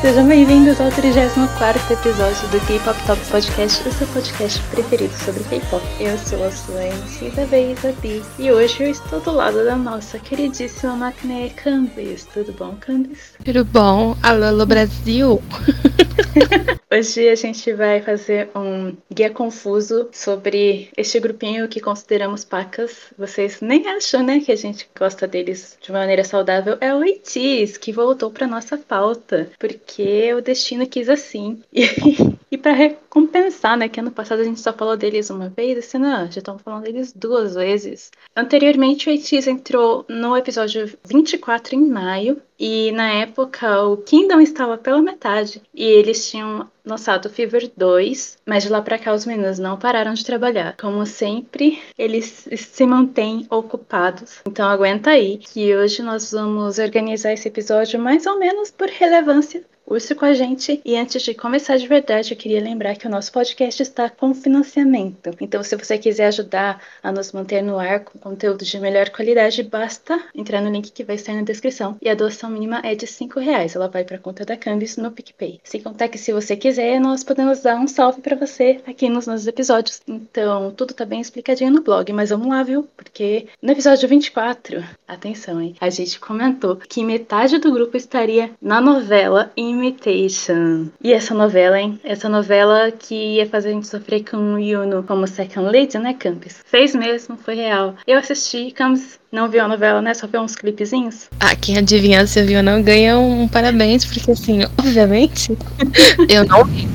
Sejam bem-vindos ao 34 episódio do K-Pop Top Podcast, o seu podcast preferido sobre K-Pop. Eu sou a sua MC da vez, a Bi, e hoje eu estou do lado da nossa queridíssima maquiné Candice. Tudo bom, Candice? Tudo bom? Alô Brasil! Hoje a gente vai fazer um guia confuso sobre este grupinho que consideramos pacas. Vocês nem acham, né, que a gente gosta deles de maneira saudável. É o Eitis, que voltou para nossa pauta, porque o destino quis assim. E, e para recompensar, né, que ano passado a gente só falou deles uma vez, esse ano já estamos falando deles duas vezes. Anteriormente, o Eitis entrou no episódio 24 em maio, e na época o Kingdom estava pela metade e eles tinham lançado Fever 2, mas de lá para cá os meninos não pararam de trabalhar. Como sempre, eles se mantêm ocupados. Então aguenta aí que hoje nós vamos organizar esse episódio mais ou menos por relevância Urso com a gente. E antes de começar de verdade, eu queria lembrar que o nosso podcast está com financiamento. Então, se você quiser ajudar a nos manter no ar com conteúdo de melhor qualidade, basta entrar no link que vai estar na descrição. E a doação mínima é de 5 reais. Ela vai para a conta da Candice no PicPay. Sem contar que, se você quiser, nós podemos dar um salve para você aqui nos nossos episódios. Então, tudo tá bem explicadinho no blog. Mas vamos lá, viu? Porque no episódio 24, atenção, hein? A gente comentou que metade do grupo estaria na novela em Imitation. E essa novela, hein? Essa novela que ia fazer a gente sofrer com o Yuno como second lady, né, Campus? Fez mesmo, foi real. Eu assisti, Campus não viu a novela, né? Só viu uns clipezinhos? Ah, quem adivinhar se viu ou não ganha um parabéns, porque assim, obviamente, eu não vi.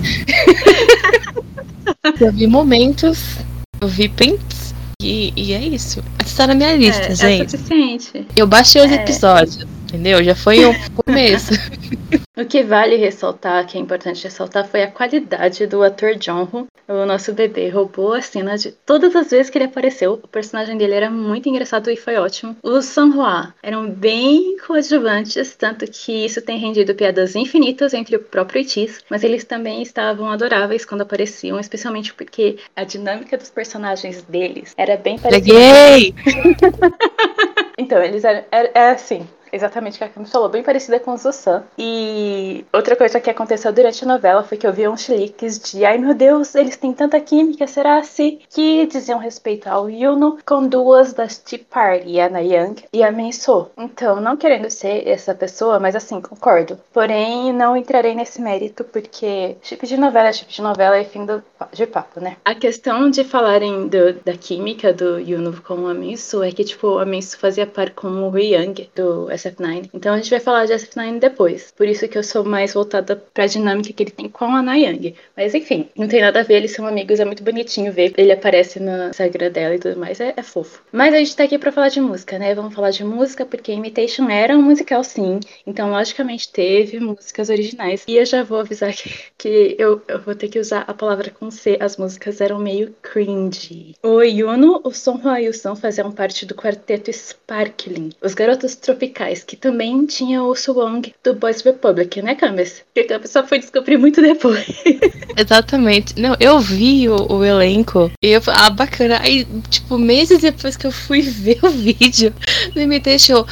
eu vi momentos, eu vi prints, e, e é isso. Está na minha lista, é, gente. É suficiente. Eu baixei os é. episódios. Entendeu? Já foi um começo. O que vale ressaltar, que é importante ressaltar, foi a qualidade do ator John Woo. O nosso bebê roubou a cena de todas as vezes que ele apareceu. O personagem dele era muito engraçado e foi ótimo. Os Sanhua eram bem coadjuvantes, tanto que isso tem rendido piadas infinitas entre o próprio Itis, mas eles também estavam adoráveis quando apareciam, especialmente porque a dinâmica dos personagens deles era bem parecida. Peguei! então, eles eram. É, é assim, Exatamente o que a Kim falou, bem parecida com o Zusan. E outra coisa que aconteceu durante a novela foi que eu vi uns chiliques de ai meu Deus, eles têm tanta química, será se que diziam respeito ao Yuno com duas das Tea Party, a e a Minso. Então, não querendo ser essa pessoa, mas assim, concordo. Porém, não entrarei nesse mérito porque chip de novela é chip de novela e fim do, de papo, né? A questão de falarem do, da química do Yuno com a Minso é que, tipo, a Minso fazia par com o Yang do SF9. Então a gente vai falar de SF9 depois. Por isso que eu sou mais voltada pra dinâmica que ele tem com a Nayang. Mas enfim, não tem nada a ver, eles são amigos, é muito bonitinho ver. Ele aparece no Instagram dela e tudo mais, é, é fofo. Mas a gente tá aqui pra falar de música, né? Vamos falar de música porque Imitation era um musical sim. Então, logicamente, teve músicas originais. E eu já vou avisar que, que eu, eu vou ter que usar a palavra com C. As músicas eram meio cringe. O Yuno, o Son e o Son faziam parte do quarteto Sparkling. Os garotos tropicais que também tinha o Suwong do Boys Republic, né, Camis? Que a pessoa foi descobrir muito depois. Exatamente. Não, eu vi o, o, elenco e eu falei, ah, bacana. Aí, tipo, meses depois que eu fui ver o vídeo do Imitation,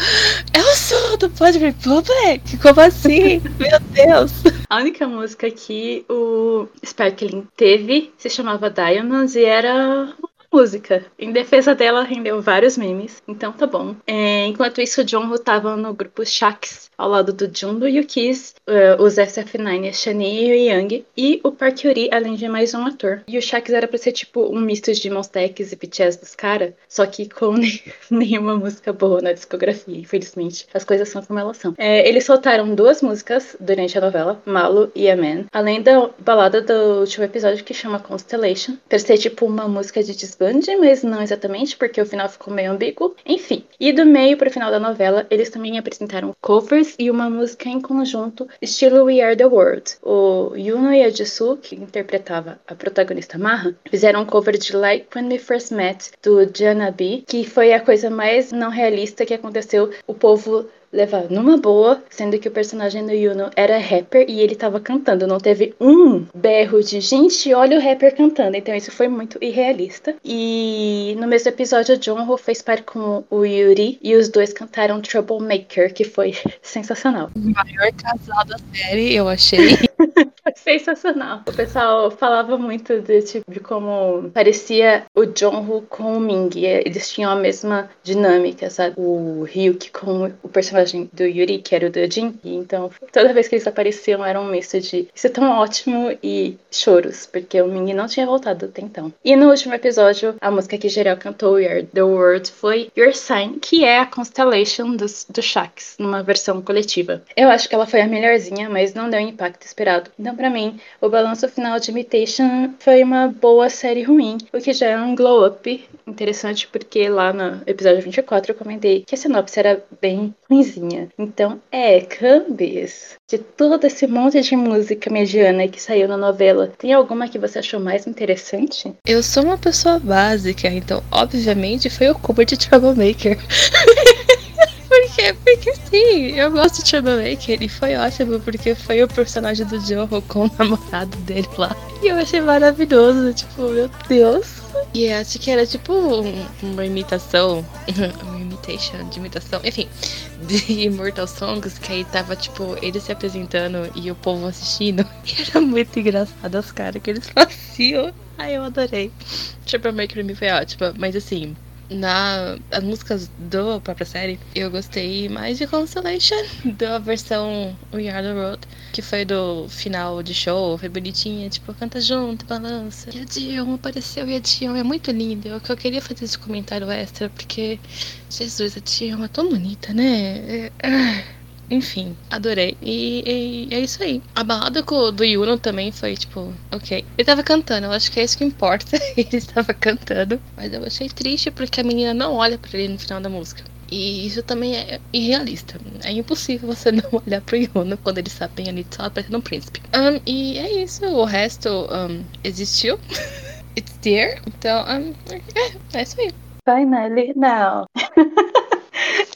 é o som do Boys Republic? Como assim? Meu Deus! A única música que o Sparkling teve se chamava Diamonds e era música. Em defesa dela, rendeu vários memes, então tá bom. É, enquanto isso, John tava no grupo Shax, ao lado do Jun, e o uh, os SF9, a Shani e o Yang, e o Park Yuri, além de mais um ator. E o Shax era pra ser tipo um misto de Monstex e BTS dos caras, só que com nenhuma música boa na discografia, infelizmente. As coisas são como elas são. É, eles soltaram duas músicas durante a novela, Malu e Amen, além da balada do último episódio que chama Constellation, pra ser tipo uma música de Band, mas não exatamente, porque o final ficou meio ambíguo. Enfim. E do meio pro final da novela, eles também apresentaram covers e uma música em conjunto, estilo We Are the World. O Yuno a Jisoo, que interpretava a protagonista Maha, fizeram um cover de Like When We First Met, do Janabi, que foi a coisa mais não realista que aconteceu. O povo levar numa boa, sendo que o personagem do Yuno era rapper e ele tava cantando. Não teve um berro de gente, olha o rapper cantando. Então isso foi muito irrealista. E no mesmo episódio, o Ho fez par com o Yuri e os dois cantaram Troublemaker, que foi sensacional. O maior casal da série, eu achei. Sensacional. O pessoal falava muito de, tipo, de como parecia o Jongho com o Ming. Eles tinham a mesma dinâmica, sabe? O Ryuk com o personagem do Yuri, que era o do Jin. E então, toda vez que eles apareciam, era um misto de isso é tão ótimo e choros, porque o Ming não tinha voltado até então. E no último episódio, a música que Gerel cantou, We Are The World, foi Your Sign, que é a Constellation dos, do Shax, numa versão coletiva. Eu acho que ela foi a melhorzinha, mas não deu o impacto esperado. Então, para mim, o balanço final de Imitation foi uma boa série ruim, o que já é um glow-up interessante, porque lá no episódio 24 eu comentei que a sinopse era bem ruimzinha. Então, é, Cambis, de todo esse monte de música mediana que saiu na novela, tem alguma que você achou mais interessante? Eu sou uma pessoa básica, então, obviamente, foi o cover de Troublemaker. Porque sim, eu gosto de Troublemaker e foi ótimo porque foi o personagem do Joe com o namorado dele lá. E eu achei maravilhoso, tipo, meu Deus. E acho que era tipo uma imitação, uma imitation de imitação, enfim, de Immortal Songs, que aí tava tipo ele se apresentando e o povo assistindo. E era muito engraçado as caras que eles faziam. Ai, eu adorei. Troublemaker mim foi ótima, mas assim, na as músicas da própria série, eu gostei mais de Constellation, da versão We Are The Road, que foi do final de show, foi bonitinha, tipo, canta junto, balança. E a Dion apareceu e a Dion é muito linda. Eu, eu queria fazer esse comentário extra, porque, Jesus, a Dion é tão bonita, né? É. Enfim, adorei. E, e, é isso aí. A balada do Yuno também foi, tipo, ok. Ele tava cantando, eu acho que é isso que importa. ele estava cantando. Mas eu achei triste porque a menina não olha para ele no final da música. E isso também é irrealista. É impossível você não olhar pro Yuno quando ele está bem ali só parecendo um príncipe. Um, e é isso. O resto um, existiu. It's there. Então, um, é, é isso aí. Finally, now.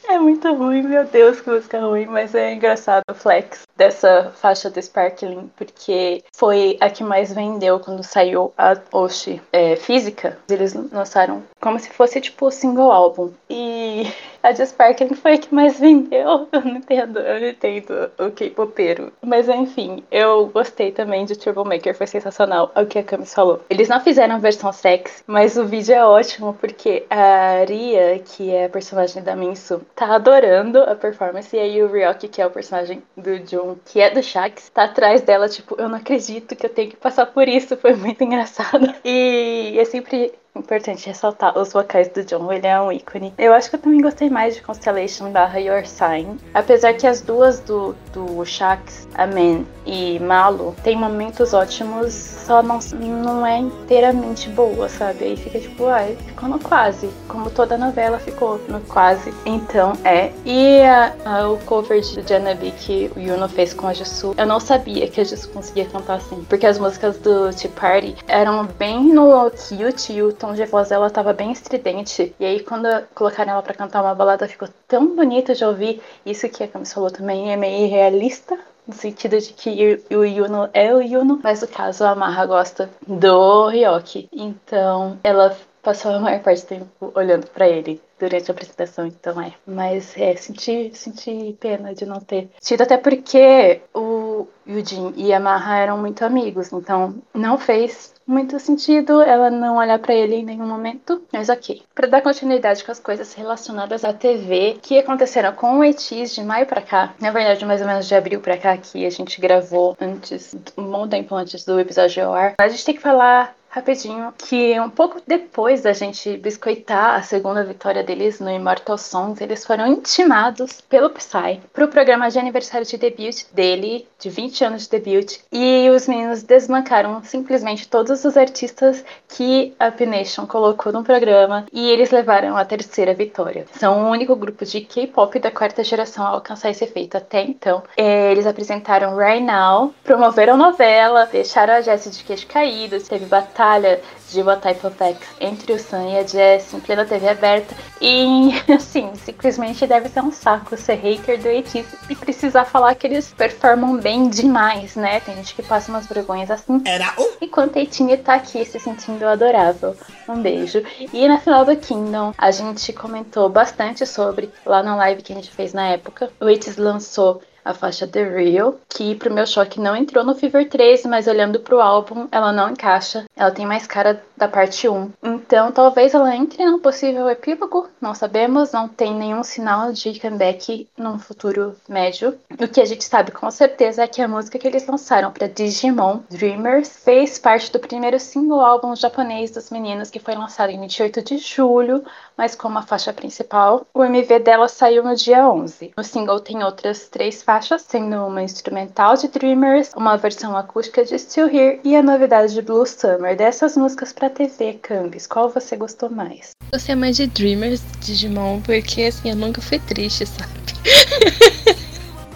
É muito ruim, meu Deus, que música ruim, mas é engraçado o flex dessa faixa do Sparkling, porque foi a que mais vendeu quando saiu a Oshi é, física. Eles lançaram como se fosse tipo single álbum. E a de Sparkling foi a que mais vendeu. Eu não entendo, eu não entendo o K-popeiro. Mas enfim, eu gostei também de Troublemaker, foi sensacional. É o que a Camis falou. Eles não fizeram versão sex, mas o vídeo é ótimo porque a Aria, que é a personagem da Minsu, tá adorando a performance. E aí o Ryoki, que é o personagem do Jun, que é do Shax, tá atrás dela, tipo, eu não acredito que eu tenho que passar por isso. Foi muito engraçado. E é sempre Importante ressaltar os vocais do John, ele é um ícone. Eu acho que eu também gostei mais de Constellation barra Your Sign. Apesar que as duas do, do Shax, Amen e Malo, tem momentos ótimos, só não, não é inteiramente boa, sabe? Aí fica tipo, ai, ficou no quase. Como toda novela ficou no quase. Então é. E a, a, o cover de Janabi que o Yuno fez com a Jisoo, eu não sabia que a Jisoo conseguia cantar assim. Porque as músicas do Tea Party eram bem no cute tom de voz dela tava bem estridente. E aí, quando colocaram ela para cantar uma balada, ficou tão bonita de ouvir. Isso que a Camis falou também é meio realista. No sentido de que o Yuno é o Yuno, mas no caso a Marra gosta do Ryoki. Então ela passou a maior parte do tempo olhando para ele durante a apresentação, então é. Mas é, senti, senti pena de não ter tido, até porque o Yujin e a Marra eram muito amigos, então não fez muito sentido ela não olhar para ele em nenhum momento, mas ok. Para dar continuidade com as coisas relacionadas à TV que aconteceram com o ETIs de maio para cá, na verdade mais ou menos de abril para cá que a gente gravou antes, um bom tempo antes do episódio ao ar, a gente tem que falar rapidinho, que um pouco depois da gente biscoitar a segunda vitória deles no Immortal Songs, eles foram intimados pelo Psy para o programa de aniversário de debut dele, de 20 anos de debut, e os meninos desmancaram simplesmente todos os artistas que a P-Nation colocou no programa e eles levaram a terceira vitória. São o único grupo de K-pop da quarta geração a alcançar esse feito até então. É, eles apresentaram Right Now, promoveram novela, deixaram a Jessie de queixo caído, teve batalha batalha de What Type of X entre o Sam e a Jess em plena TV aberta. E, assim, simplesmente deve ser um saco ser hater do ATEEZ e precisar falar que eles performam bem demais, né? Tem gente que passa umas vergonhas assim. Era o... Enquanto a Etine tá aqui se sentindo adorável. Um beijo. E na final do Kingdom, a gente comentou bastante sobre, lá na live que a gente fez na época, o ATEEZ lançou a faixa The Real, que pro meu choque não entrou no Fever 3, mas olhando pro álbum, ela não encaixa. Ela tem mais cara da parte 1. Então, talvez ela entre num possível epílogo, não sabemos, não tem nenhum sinal de comeback num futuro médio. O que a gente sabe com certeza é que a música que eles lançaram para Digimon, Dreamers, fez parte do primeiro single álbum japonês dos meninos que foi lançado em 28 de julho, mas como a faixa principal, o MV dela saiu no dia 11. O single tem outras três faixas, sendo uma instrumental de Dreamers, uma versão acústica de Still Here e a novidade de Blue Summer. Dessas músicas para TV, Cambis, qual você gostou mais? Gostei mais de Dreamers, Digimon, porque assim, eu nunca fui triste, sabe?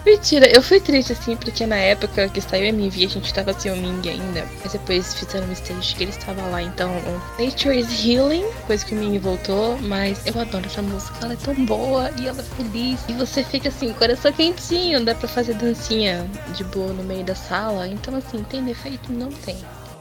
Mentira, eu fui triste assim, porque na época que saiu MV a gente tava sem o Ming ainda. Mas depois fizeram um stage que ele estava lá. Então, Nature is Healing, depois que o Ming voltou. Mas eu adoro essa música, ela é tão boa e ela é feliz. E você fica assim, coração quentinho, dá pra fazer dancinha de boa no meio da sala. Então, assim, tem defeito? Não tem.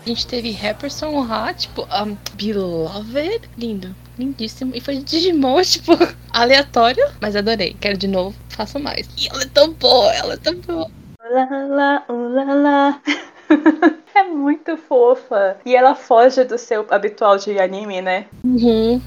A gente teve Rapperson Ra, tipo, um, Beloved. Lindo, lindíssimo. E foi Digimon, tipo, aleatório. Mas adorei. Quero de novo, faço mais. E ela é tão boa, ela é tão boa. Olá, olá, olá. é muito fofa. E ela foge do seu habitual de anime, né? Uhum.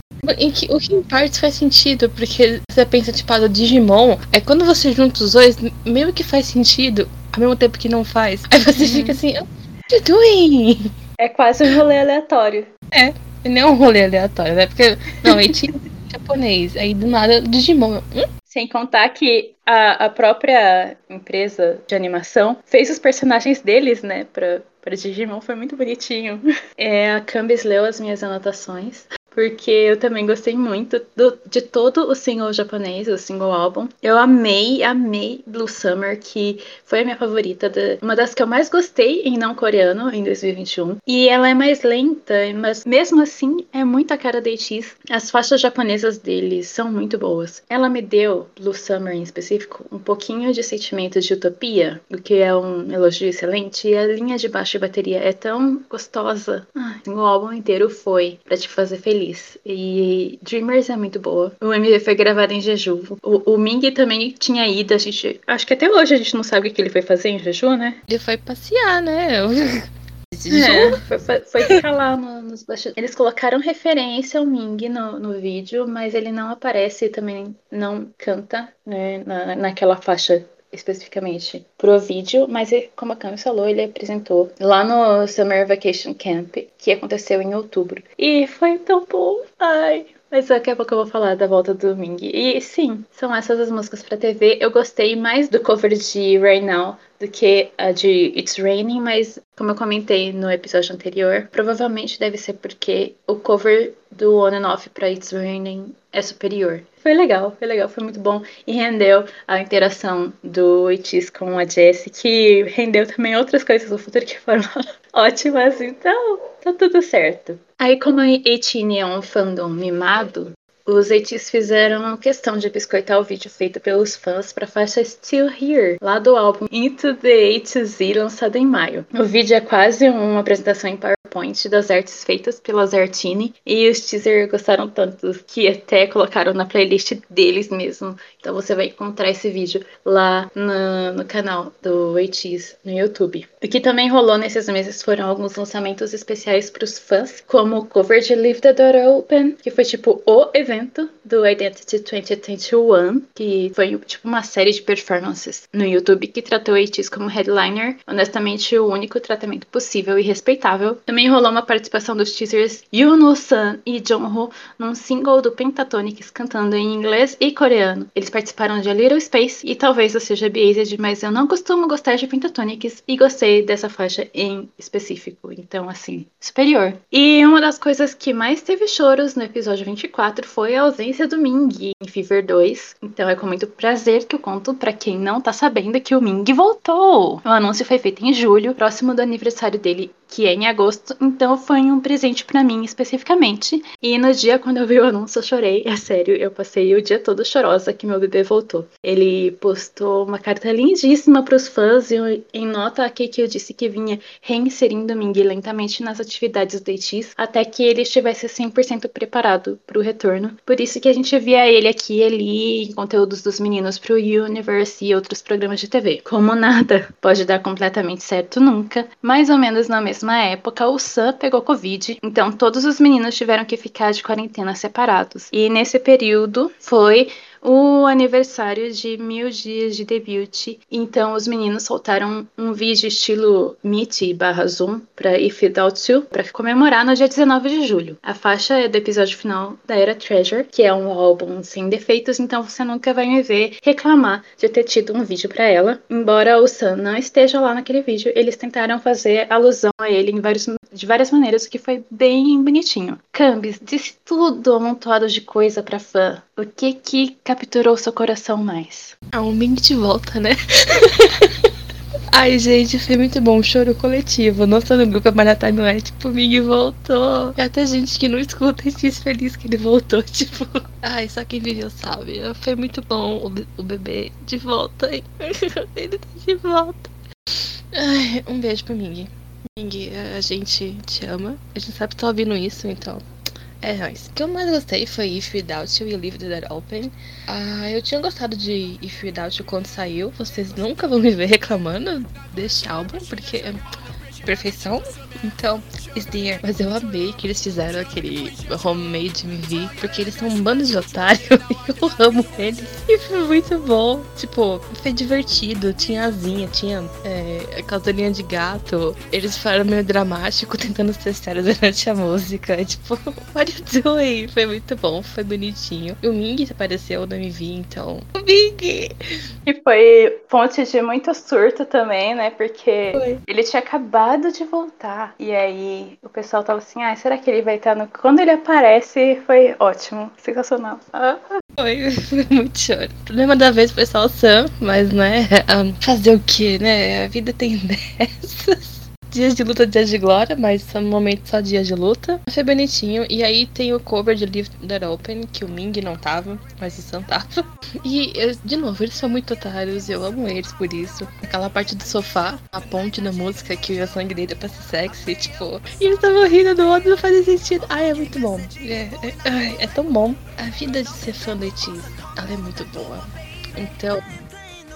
Que, o que em partes faz sentido, porque você pensa, tipo, a do Digimon, é quando você junta os dois, meio que faz sentido, ao mesmo tempo que não faz. Aí você uhum. fica assim, you doing? É quase um rolê aleatório. É, não é um rolê aleatório, né? Porque, não, ele tinha japonês, aí do nada Digimon. Hum? Sem contar que a, a própria empresa de animação fez os personagens deles, né, pra, pra Digimon, foi muito bonitinho. É, a Cambis leu as minhas anotações porque eu também gostei muito do, de todo o single japonês, o single álbum. Eu amei, amei Blue Summer, que foi a minha favorita, de, uma das que eu mais gostei em não coreano em 2021. E ela é mais lenta, mas mesmo assim é muito a cara da ATEEZ. As faixas japonesas deles são muito boas. Ela me deu, Blue Summer em específico, um pouquinho de sentimento de utopia, o que é um elogio excelente. E a linha de baixo e bateria é tão gostosa. Ah, o álbum inteiro foi para te fazer feliz E Dreamers é muito boa. O MV foi gravado em Jeju. O, o Ming também tinha ido, a gente. Acho que até hoje a gente não sabe o que ele foi fazer em Jeju, né? Ele foi passear, né? É, foi, foi, foi ficar lá no, nos bastidores. Eles colocaram referência ao Ming no, no vídeo, mas ele não aparece e também não canta né, na, naquela faixa especificamente pro vídeo, mas como a Camis falou, ele apresentou lá no Summer Vacation Camp, que aconteceu em outubro. E foi tão bom. Ai, mas daqui a pouco eu vou falar da volta do Ming. E sim, são essas as músicas pra TV. Eu gostei mais do cover de Right Now do que a de It's Raining, mas como eu comentei no episódio anterior, provavelmente deve ser porque o cover do On and Off pra It's Raining é superior. Foi legal, foi legal, foi muito bom e rendeu a interação do Itis com a Jessie, que rendeu também outras coisas no futuro que foram ótimas, então tá tudo certo. Aí, como a 18 é um fandom mimado, os ATs fizeram questão de biscoitar o vídeo feito pelos fãs para a faixa Still Here, lá do álbum Into the A to Z, lançado em maio. O vídeo é quase uma apresentação em PowerPoint das artes feitas pela Zartini e os teasers gostaram tanto que até colocaram na playlist deles mesmo. Então você vai encontrar esse vídeo lá no, no canal do ATs no YouTube. O que também rolou nesses meses foram alguns lançamentos especiais para os fãs, como o cover de Leave the Door Open, que foi tipo o evento do Identity 2021, que foi tipo uma série de performances no YouTube que tratou ATEEZ como headliner, honestamente o único tratamento possível e respeitável. Também rolou uma participação dos teasers Yuno Sun e Jongho num single do Pentatonix cantando em inglês e coreano. Eles participaram de A Little Space e talvez eu seja biased, mas eu não costumo gostar de Pentatonix e gostei dessa faixa em específico, então assim, superior. E uma das coisas que mais teve choros no episódio 24 foi foi a ausência do Ming em Fever 2. Então é com muito prazer que eu conto para quem não tá sabendo que o Ming voltou. O anúncio foi feito em julho, próximo do aniversário dele que é em agosto, então foi um presente para mim especificamente. E no dia quando eu vi o anúncio, eu chorei, é sério, eu passei o dia todo chorosa que meu bebê voltou. Ele postou uma carta lindíssima para os fãs e em nota a que eu disse que vinha reinserindo Ming lentamente nas atividades do ITs até que ele estivesse 100% preparado para o retorno. Por isso que a gente via ele aqui e ali em conteúdos dos meninos pro Universe e outros programas de TV. Como nada pode dar completamente certo nunca, mais ou menos na mesma época o Sam pegou Covid, então todos os meninos tiveram que ficar de quarentena separados. E nesse período foi o aniversário de mil dias de debut. Então os meninos soltaram um vídeo estilo Meet barra Zoom para If Without You para comemorar no dia 19 de julho. A faixa é do episódio final da Era Treasure, que é um álbum sem defeitos, então você nunca vai me ver reclamar de ter tido um vídeo para ela. Embora o Sam não esteja lá naquele vídeo, eles tentaram fazer alusão a ele em vários de várias maneiras, o que foi bem bonitinho. Cambis, disse tudo amontoado de coisa pra fã. O que que capturou seu coração mais? Ah, um Ming de volta, né? Ai, gente, foi muito bom. Choro coletivo. Não só no grupo, mas na timeline. Tipo, o Ming voltou. E até gente que não escuta e fiz feliz que ele voltou. Tipo, ai, só quem viveu sabe. Foi muito bom o, o bebê de volta. ele tá de volta. Ai, um beijo pro Ming. Ming, a gente te ama. A gente sabe que tá ouvindo isso, então. É nóis. O que eu mais gostei foi If Without You e Leave the Dead Open. Ah, eu tinha gostado de If Without You quando saiu. Vocês nunca vão me ver reclamando deste álbum, porque é perfeição. Então, is there. Mas eu amei que eles fizeram aquele homemade MV, porque eles são um bando de otário e eu amo eles. E foi muito bom. Tipo, foi divertido. Tinha asinha, tinha é, causalinha de gato. Eles falaram meio dramático, tentando ser sérios durante a música. E, tipo, what you doing? Foi muito bom, foi bonitinho. E o Ming apareceu no MV, então. O Ming! E foi fonte de muito surto também, né? Porque foi. ele tinha acabado de voltar. E aí o pessoal tava assim, ah, será que ele vai estar no. Quando ele aparece, foi ótimo, sensacional. Ah. Foi, muito choro. O problema da vez foi só o Sam, mas né, fazer o que, né? A vida tem dessas dias de luta, dias de glória, mas são momentos só dias de luta. Foi bonitinho. E aí tem o cover de Live That Open, que o Ming não tava, mas o Sam tava. E, de novo, eles são muito otários, eu amo eles por isso. Aquela parte do sofá, a ponte da música que o sangue dele é pra ser sexy, tipo. E eles estavam rindo do outro, não fazia sentido. Ai, é muito bom. É, é, é tão bom. A vida de ser fã do Etis, ela é muito boa. Então.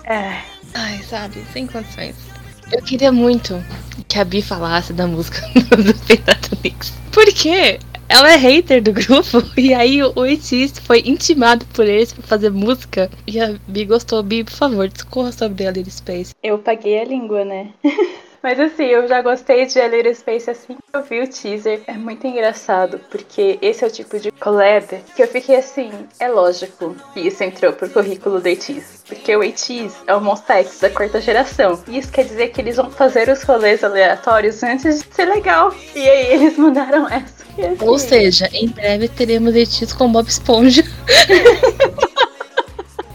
É. Ai, sabe, sem condições. Eu queria muito que a Bi falasse da música do Pentatonix. Por quê? Ela é hater do grupo e aí o Etis foi intimado por eles pra fazer música e a Bi gostou. Bi, por favor, discorra sobre a Little Space. Eu paguei a língua, né? Mas assim, eu já gostei de A Little Space assim que eu vi o teaser. É muito engraçado, porque esse é o tipo de collab que eu fiquei assim, é lógico que isso entrou pro currículo do ATEEZ. Porque o ATEEZ é o Monsta X da quarta geração. E isso quer dizer que eles vão fazer os rolês aleatórios antes de ser legal. E aí eles mandaram essa. Assim, Ou seja, em breve teremos ATEEZ com Bob Esponja.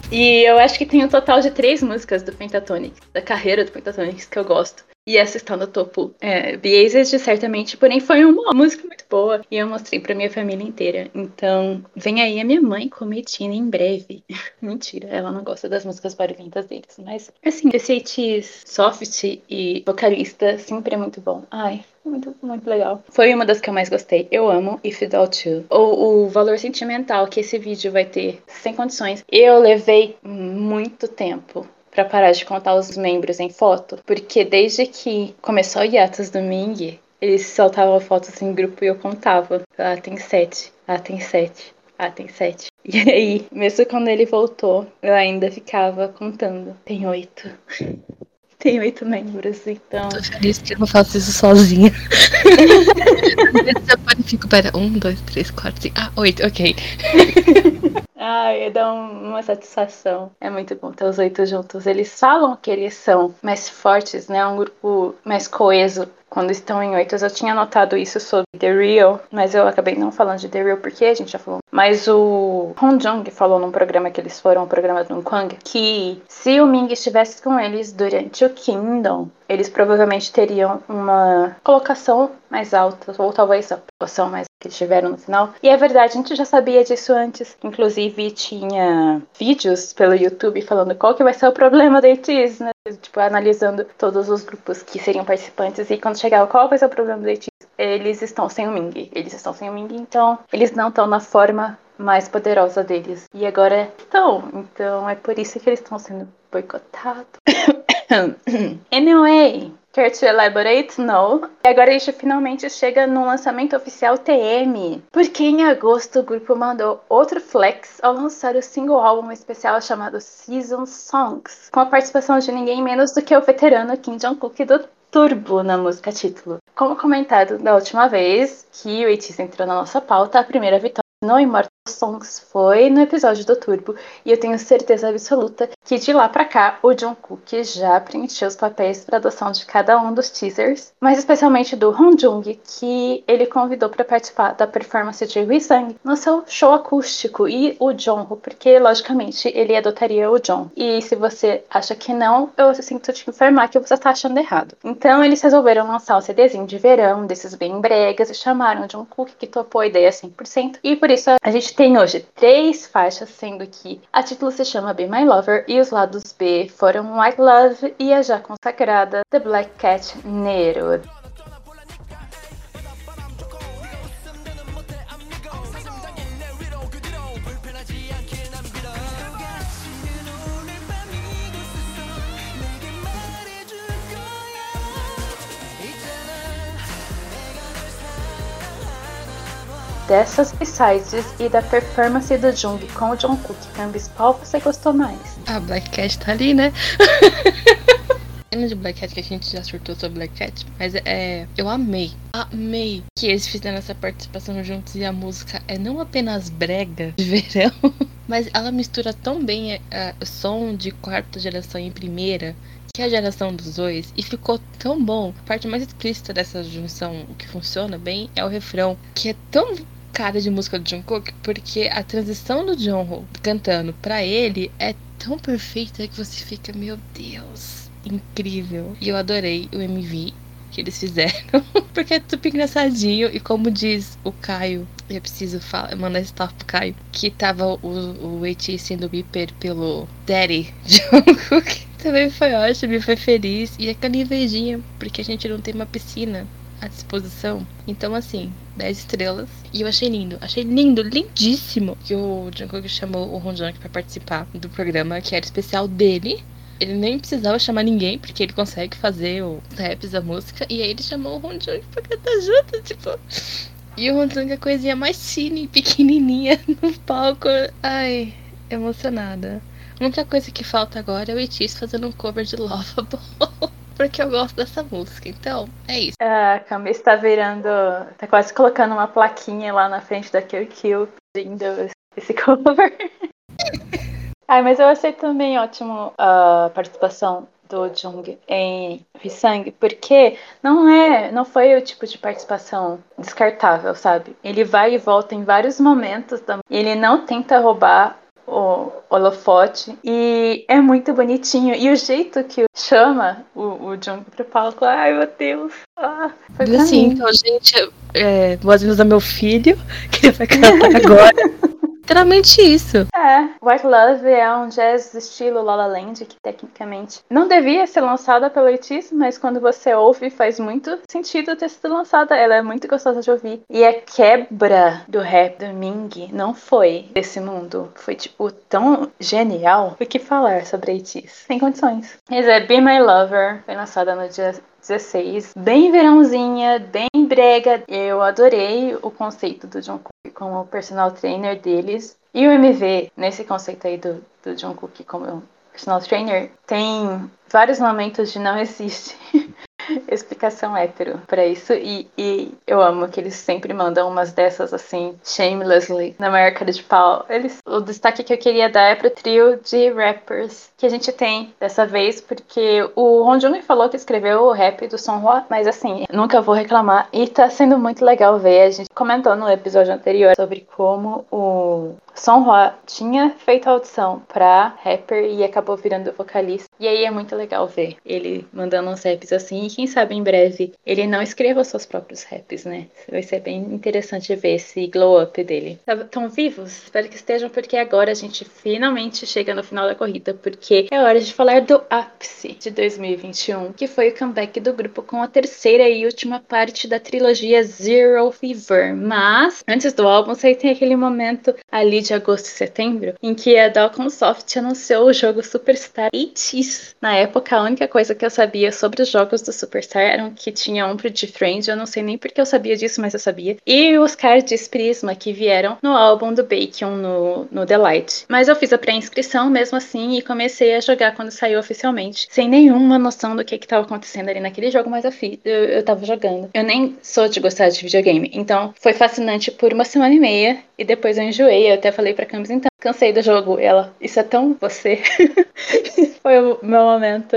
E eu acho que tem um total de três músicas do Pentatonix, da carreira do Pentatonix, que eu gosto. E essa está no topo. É, Beazed, certamente, porém foi uma música muito boa. E eu mostrei pra minha família inteira. Então, vem aí a minha mãe cometina em breve. Mentira, ela não gosta das músicas barulhentas deles. Mas, assim, esse soft e vocalista sempre é muito bom. Ai, muito, muito legal. Foi uma das que eu mais gostei. Eu amo If Without You. O, o valor sentimental que esse vídeo vai ter, sem condições. Eu levei muito tempo para parar de contar os membros em foto, porque desde que começou o hiatus do Ming, eles soltavam fotos em grupo e eu contava. Ah, tem sete. Ah, tem sete. Ah, tem sete. E aí, mesmo quando ele voltou, eu ainda ficava contando. Tem oito. Tem oito membros, então. Tô feliz que eu não faço isso sozinha. eu fico, pera, um, dois, três, quatro, cinco. Ah, oito, ok. Ai, dá uma satisfação. É muito bom ter os oito juntos. Eles falam que eles são mais fortes, né? Um grupo mais coeso. quando estão em oitos. Eu tinha notado isso sobre The Real, mas eu acabei não falando de The Real porque a gente já falou. Mas o Hong Jung falou num programa que eles foram, o um programa do Kwang, que se o Ming estivesse com eles durante o Kingdom, eles provavelmente teriam uma colocação mais alta, ou talvez a colocação mais que tiveram no final. E é verdade, a gente já sabia disso antes. Inclusive, tinha vídeos pelo YouTube falando qual que vai ser o problema da ETs, né? Tipo, analisando todos os grupos que seriam participantes. E quando chegava qual vai ser o problema da ETs, eles estão sem o Ming. Eles estão sem o Ming, então eles não estão na forma mais poderosa deles. E agora estão. Então é por isso que eles estão sendo boicotados. anyway, Care to elaborate? No. E agora a gente finalmente chega no lançamento oficial TM. Porque em agosto o grupo mandou outro flex ao lançar o single álbum especial chamado Season Songs, com a participação de ninguém menos do que o veterano Kim Jong-kook do Turbo na música título. Como comentado da última vez que o Itis entrou na nossa pauta, a primeira vitória no Immortal Songs foi no episódio do Turbo, e eu tenho certeza absoluta que de lá para cá o John Cook já preencheu os papéis para adoção de cada um dos teasers, mas especialmente do Hong Jung, que ele convidou para participar da performance de Hui Sang no seu show acústico, e o John, porque logicamente ele adotaria o John. E se você acha que não, eu sinto te informar que você está achando errado. Então eles resolveram lançar o CDzinho de verão, desses bem bregas, e chamaram o John Cook, que topou a ideia 100%, e por isso a gente tem hoje três faixas, sendo que a título se chama Be My Lover e os lados B foram White Love e a já consagrada The Black Cat Nero. Dessas sites e da performance do Jung com o John Cook qual você gostou mais? A Black Cat tá ali, né? de Black Cat que a gente já surtou sobre Black Cat, mas é, eu amei, amei que eles fizeram essa participação juntos e a música é não apenas brega de verão, mas ela mistura tão bem é, o som de quarta geração e primeira que é a geração dos dois e ficou tão bom. A parte mais explícita dessa junção, o que funciona bem, é o refrão, que é tão cara de música do Jungkook porque a transição do Jungho cantando para ele é tão perfeita que você fica, meu Deus, incrível. E eu adorei o MV que eles fizeram, porque é super engraçadinho e como diz o Caio, eu preciso falar, mandar esse top pro Caio, que tava o, o AT sendo beeper pelo Daddy Jungkook. Também foi ótimo, foi feliz. E aquela invejinha, porque a gente não tem uma piscina à disposição. Então, assim, 10 estrelas. E eu achei lindo, achei lindo, lindíssimo que o Jungkook chamou o Honjunk para participar do programa, que era especial dele. Ele nem precisava chamar ninguém, porque ele consegue fazer o raps da música. E aí ele chamou o Honjunk pra cantar junto, tipo. E o Honjunk é a coisinha mais fina e pequenininha no palco. Ai, emocionada. A única coisa que falta agora é o Itis fazendo um cover de Lovable. porque eu gosto dessa música. Então, é isso. A Cami está virando. tá quase colocando uma plaquinha lá na frente da Kill Kill pedindo esse cover. ah, mas eu achei também ótimo a participação do Jung em Hisang, porque não é, não foi o tipo de participação descartável, sabe? Ele vai e volta em vários momentos, ele não tenta roubar o holofote e é muito bonitinho. E o jeito que chama o, o Jung pro palco, ai meu Deus. Ah, foi assim, então, gente, é, boas-vindas ao meu filho, que vai cantar agora. literalmente isso. É, White Love é um jazz estilo La La Land, que tecnicamente não devia ser lançada pela Itis, mas quando você ouve faz muito sentido ter sido lançada. Ela é muito gostosa de ouvir. E a quebra do rap do Ming não foi desse mundo. Foi, tipo, tão genial. O que falar sobre a? Sem condições. Mas é Be My Lover, foi lançada no dia 16. Bem verãozinha, bem brega. Eu adorei o conceito do John Cook como personal trainer deles. E o MV, nesse conceito aí do, do John Cook como personal trainer, tem vários momentos de não existe. explicação hétero para isso. E, e, eu amo que eles sempre mandam umas dessas assim, shamelessly, na maior cara de pau. Eles, o destaque que eu queria dar é pro trio de rappers que a gente tem dessa vez, porque o Ron Jung falou que escreveu o rap do Son Hua, mas assim, nunca vou reclamar. E tá sendo muito legal ver. A gente comentou no episódio anterior sobre como o Son Hua tinha feito a audição pra rapper e acabou virando vocalista. E aí é muito legal ver ele mandando uns raps assim. Quem sabe em breve ele não escreva seus próprios raps, né? Vai ser bem interessante ver esse glow up dele. Estão vivos? Espero que estejam, porque agora a gente finalmente chega no final da corrida, porque é hora de falar do ápice de 2021, que foi o comeback do grupo com a terceira e última parte da trilogia Zero Fever. Mas, antes do álbum, você tem aquele momento ali de agosto e setembro, em que a Dalcom Soft anunciou o jogo Superstar 8 Na época, a única coisa que eu sabia sobre os jogos do Superstar eram que tinha um pro Friend, eu não sei nem porque eu sabia disso, mas eu sabia. E os cards Prisma que vieram no álbum do Bacon no, no Delight. Mas eu fiz a pré-inscrição mesmo assim e comecei a jogar quando saiu oficialmente, sem nenhuma noção do que que tava acontecendo ali naquele jogo, mas eu, fiz, eu, eu tava jogando. Eu nem sou de gostar de videogame, então foi fascinante por uma semana e meia e depois eu enjoei, eu até falei pra Camis, então, cansei do jogo. Ela, isso é tão você. Foi o meu momento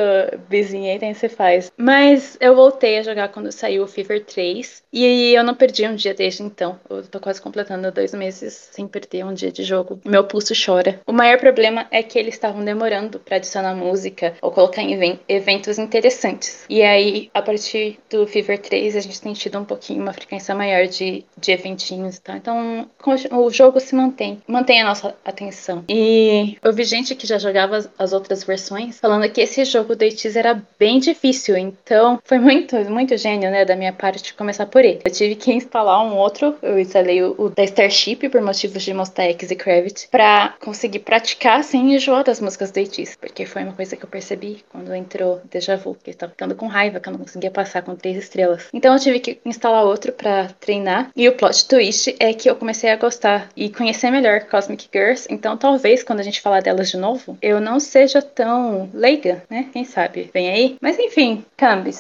vizinha e se faz. Mas eu voltei a jogar quando saiu o Fever 3. E eu não perdi um dia desde então. Eu tô quase completando dois meses sem perder um dia de jogo. Meu pulso chora. O maior problema é que eles estavam demorando para adicionar música ou colocar em eventos interessantes. E aí, a partir do Fever 3, a gente tem tido um pouquinho uma frequência maior de, de eventinhos e tal. Então, o jogo se mantém, mantém a nossa atenção. E eu vi gente que já jogava as outras versões falando que esse jogo do Itiz era bem difícil, então foi muito, muito gênio, né, da minha parte começar por ele. Eu tive que instalar um outro, eu instalei o, o da Starship por motivos de Monster X e Kravitz para conseguir praticar sem enjoar das músicas do Itiz, porque foi uma coisa que eu percebi quando entrou Deja Vu, que eu tava ficando com raiva que eu não conseguia passar com três estrelas. Então eu tive que instalar outro para treinar, e o plot twist é que eu comecei a gostar e conhecer melhor Cosmic Girls, então talvez quando a gente falar delas de novo, eu não seja tão leiga, né? Quem sabe? Vem aí. Mas enfim,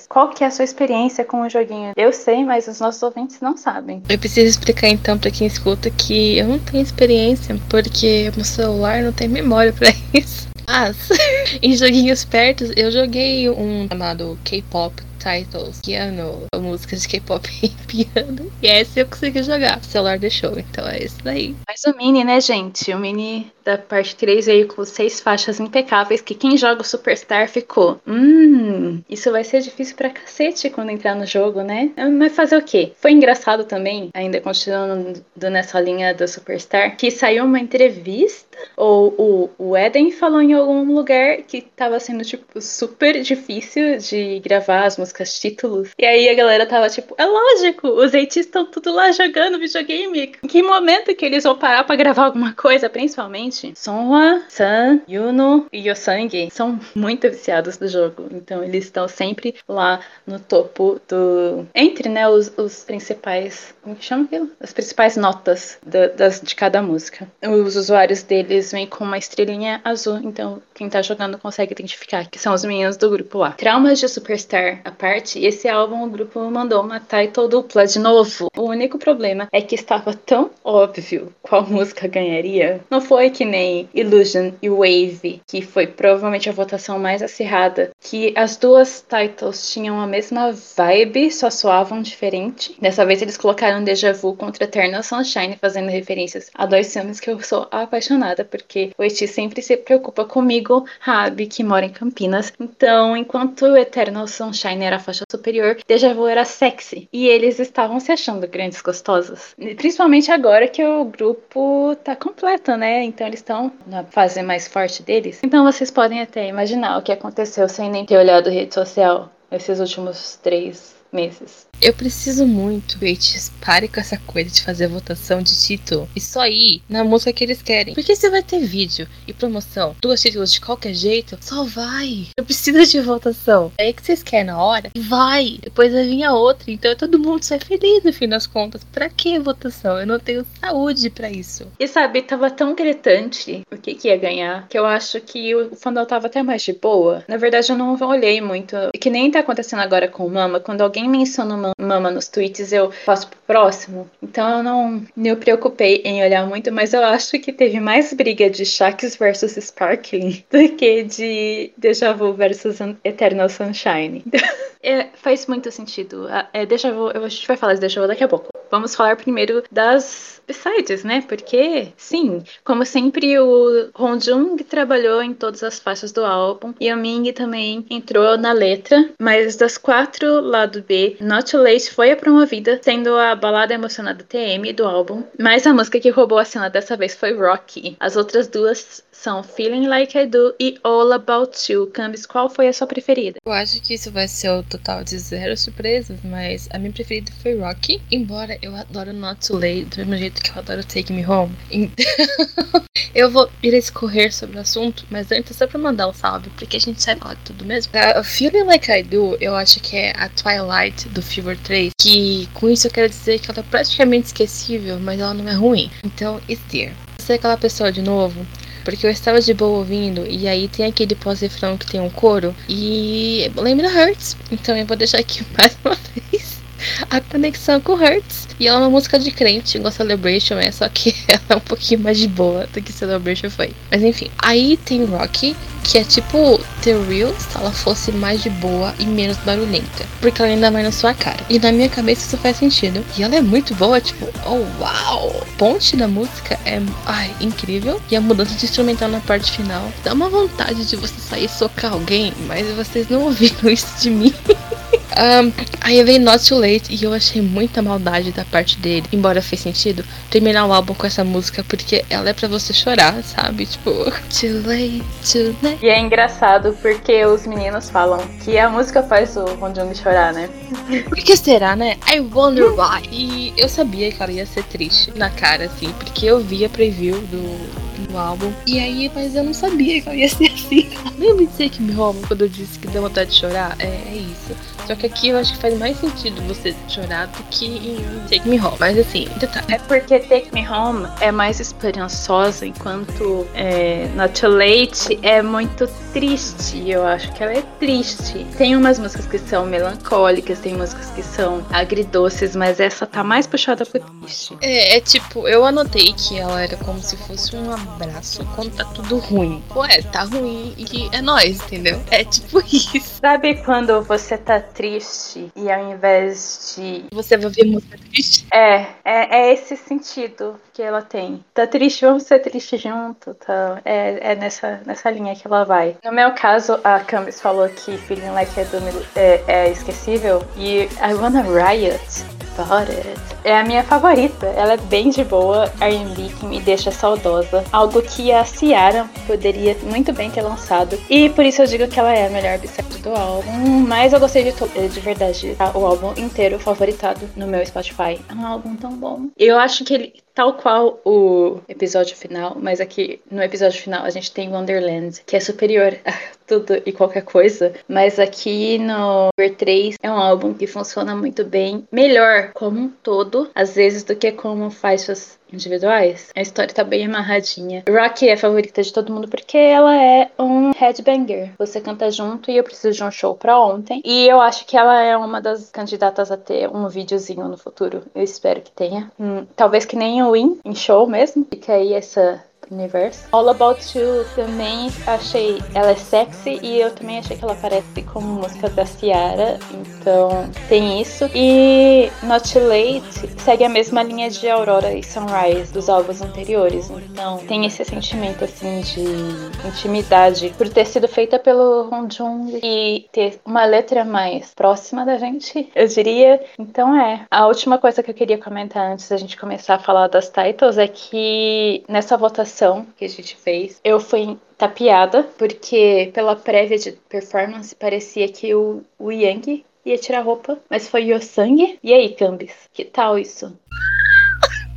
Qual que é a sua experiência com o joguinho? Eu sei, mas os nossos ouvintes não sabem. Eu preciso explicar então para quem escuta que eu não tenho experiência, porque meu celular não tem memória para isso. Mas, em joguinhos perto, eu joguei um chamado K-pop titles, piano, músicas de K-pop em piano. E essa eu consegui jogar. O celular deixou, então é isso daí. Mas o Mini, né, gente? O Mini da parte 3 veio com seis faixas impecáveis que quem joga o Superstar ficou. Hum, isso vai ser difícil pra cacete quando entrar no jogo, né? Mas fazer o quê? Foi engraçado também, ainda continuando nessa linha do Superstar, que saiu uma entrevista, ou o, o Eden falou em algum lugar que tava sendo, tipo, super difícil de gravar as músicas músicas títulos. E aí a galera tava tipo, é lógico, os eitis estão tudo lá jogando videogame. Em que momento que eles vão parar pra gravar alguma coisa, principalmente? Sonhua, San, Yuno e Yosangi são muito viciados do jogo. Então eles estão sempre lá no topo do. Entre, né, os, os principais. Como que chama aquilo? As principais notas da, das, de cada música. Os usuários deles vêm com uma estrelinha azul. Então quem tá jogando consegue identificar que são os meninos do grupo lá. Traumas de Superstar, parte, esse álbum o grupo mandou uma title dupla de novo. O único problema é que estava tão óbvio qual música ganharia. Não foi que nem Illusion e Wave, que foi provavelmente a votação mais acirrada, que as duas titles tinham a mesma vibe, só soavam diferente. Dessa vez eles colocaram Deja Vu contra Eternal Sunshine, fazendo referências a dois filmes que eu sou apaixonada, porque o Eti sempre se preocupa comigo, Rabi, que mora em Campinas. Então, enquanto Eternal Sunshine era a faixa superior, Deja Vu era sexy. E eles estavam se achando grandes gostosas. Principalmente agora que o grupo tá completo, né? Então eles estão na fase mais forte deles. Então vocês podem até imaginar o que aconteceu sem nem ter olhado rede social esses últimos três meses. Eu preciso muito, Bates, pare com essa coisa de fazer votação de título e só ir na música que eles querem. Porque se vai ter vídeo e promoção, duas títulos de qualquer jeito, só vai. Eu preciso de votação. É aí que vocês querem na hora, vai. Depois vai vir a outra. Então todo mundo sai feliz no fim das contas. Pra que votação? Eu não tenho saúde para isso. E sabe, tava tão gritante o que, que ia ganhar que eu acho que o fandom tava até mais de boa. Na verdade, eu não olhei muito. Que nem tá acontecendo agora com o Mama. Quando alguém menciona uma mama nos tweets, eu passo pro próximo. Então eu não me preocupei em olhar muito, mas eu acho que teve mais briga de Shax versus Sparkling do que de Deja Vu versus Eternal Sunshine. é, faz muito sentido. É, Deja Vu, a gente vai falar de Deja Vu daqui a pouco. Vamos falar primeiro das sides, né? Porque, sim, como sempre, o Jung trabalhou em todas as faixas do álbum e o Ming também entrou na letra, mas das quatro lado B, Not Late foi a promovida, sendo a balada emocionada TM do álbum, mas a música que roubou a cena dessa vez foi Rocky. As outras duas são Feeling Like I Do e All About You. Cambis, qual foi a sua preferida? Eu acho que isso vai ser o total de zero surpresas, mas a minha preferida foi Rocky, embora eu adoro Not Too Late, do mesmo jeito que eu adoro Take Me Home. Então, eu vou ir escorrer sobre o assunto, mas antes só pra mandar um salve, porque a gente sabe tudo mesmo. A Feeling Like I Do, eu acho que é a Twilight do Fever 3, que com isso eu quero dizer que ela é praticamente esquecível, mas ela não é ruim. Então, it's there. Você é aquela pessoa de novo porque eu estava de boa ouvindo e aí tem aquele pós-refrão que tem um coro e lembra Hurts. Então eu vou deixar aqui mais uma vez a conexão com Hurts. E ela é uma música de crente, igual Celebration é, só que ela é um pouquinho mais de boa do que Celebration foi. Mas enfim, aí tem Rocky, que é tipo The Real se ela fosse mais de boa e menos barulhenta. Porque ela ainda vai na sua cara. E na minha cabeça isso faz sentido. E ela é muito boa, tipo, oh uau! Ponte da música é ai, incrível. E a mudança de instrumental na parte final dá uma vontade de você sair e socar alguém, mas vocês não ouviram isso de mim. Um, aí vem Not Too Late e eu achei muita maldade da parte dele, embora fez sentido, terminar o álbum com essa música porque ela é para você chorar, sabe? Tipo, Too Late, Too Late. E é engraçado porque os meninos falam que a música faz o Hong Jung chorar, né? Por que será, né? I wonder why. E eu sabia que ela ia ser triste na cara, assim, porque eu vi a preview do, do álbum. E aí, mas eu não sabia que ela ia ser assim. Lembra de ser que me rouba quando eu disse que deu vontade de chorar? É, é isso. Só que aqui eu acho que faz mais sentido você chorar do que em Take Me Home. Mas assim, detalhe. É porque Take Me Home é mais esperançosa, enquanto é, Not Too Late é muito triste. Eu acho que ela é triste. Tem umas músicas que são melancólicas, tem músicas que são agridoces, mas essa tá mais puxada pro triste. É, é tipo, eu anotei que ela era como se fosse um abraço quando tá tudo ruim. Ué, tá ruim e é nós, entendeu? É tipo isso. Sabe quando você tá triste e ao invés de. Você vai ver música triste? É, é, é esse sentido que ela tem. Tá triste, vamos ser triste junto. Tá? É, é nessa, nessa linha que ela vai. No meu caso, a Camis falou que Feeling Like I Do é, é esquecível e I Wanna Riot About It é a minha favorita. Ela é bem de boa, R&B que me deixa saudosa. Algo que a Ciara poderia muito bem ter lançado. E por isso eu digo que ela é a melhor bissexual do álbum. Mas eu gostei de, de verdade tá? o álbum inteiro favoritado no meu Spotify. É um álbum tão bom. Eu acho que ele tal qual o episódio final, mas aqui no episódio final a gente tem Wonderland, que é superior a tudo e qualquer coisa, mas aqui no Ver 3 é um álbum que funciona muito bem, melhor como um todo, às vezes do que como faixas individuais. A história tá bem amarradinha. Rocky é a favorita de todo mundo porque ela é um headbanger. Você canta junto e eu preciso de um show pra ontem. E eu acho que ela é uma das candidatas a ter um videozinho no futuro. Eu espero que tenha. Hum, talvez que nem o Win em show mesmo. Fica aí essa Universe. All About You também achei ela é sexy e eu também achei que ela parece como música da Ciara, então tem isso. E Not Late segue a mesma linha de Aurora e Sunrise dos álbuns anteriores, então tem esse sentimento assim de intimidade por ter sido feita pelo Hong Jung e ter uma letra mais próxima da gente, eu diria. Então é. A última coisa que eu queria comentar antes da gente começar a falar das titles é que nessa votação que a gente fez, eu fui tapeada, porque pela prévia de performance parecia que o, o Yang ia tirar roupa, mas foi o sangue. E aí, Cambis, que tal isso?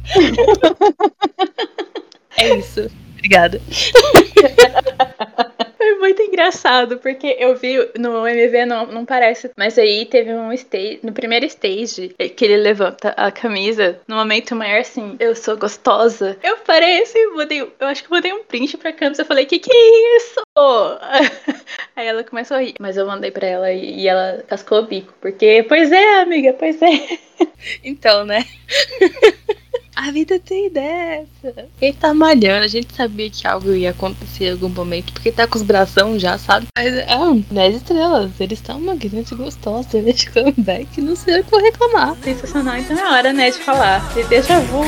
é isso. Obrigada. Foi muito engraçado, porque eu vi no MV, não, não parece, mas aí teve um stage, no primeiro stage, que ele levanta a camisa, no momento maior assim, eu sou gostosa. Eu parei assim, mudei, eu acho que mandei um print pra câmera, eu falei, que que é isso? Aí ela começou a rir, mas eu mandei pra ela e ela cascou o bico, porque, pois é, amiga, pois é. Então, né? A vida tem dessa. Ele tá malhando, a gente sabia que algo ia acontecer em algum momento, porque tá com os bração já, sabe? Mas é, 10 estrelas. Eles estão grande gostosa, eles de comeback, não sei o que vou reclamar. Sensacional, então é hora, né, de falar. De déjà vu.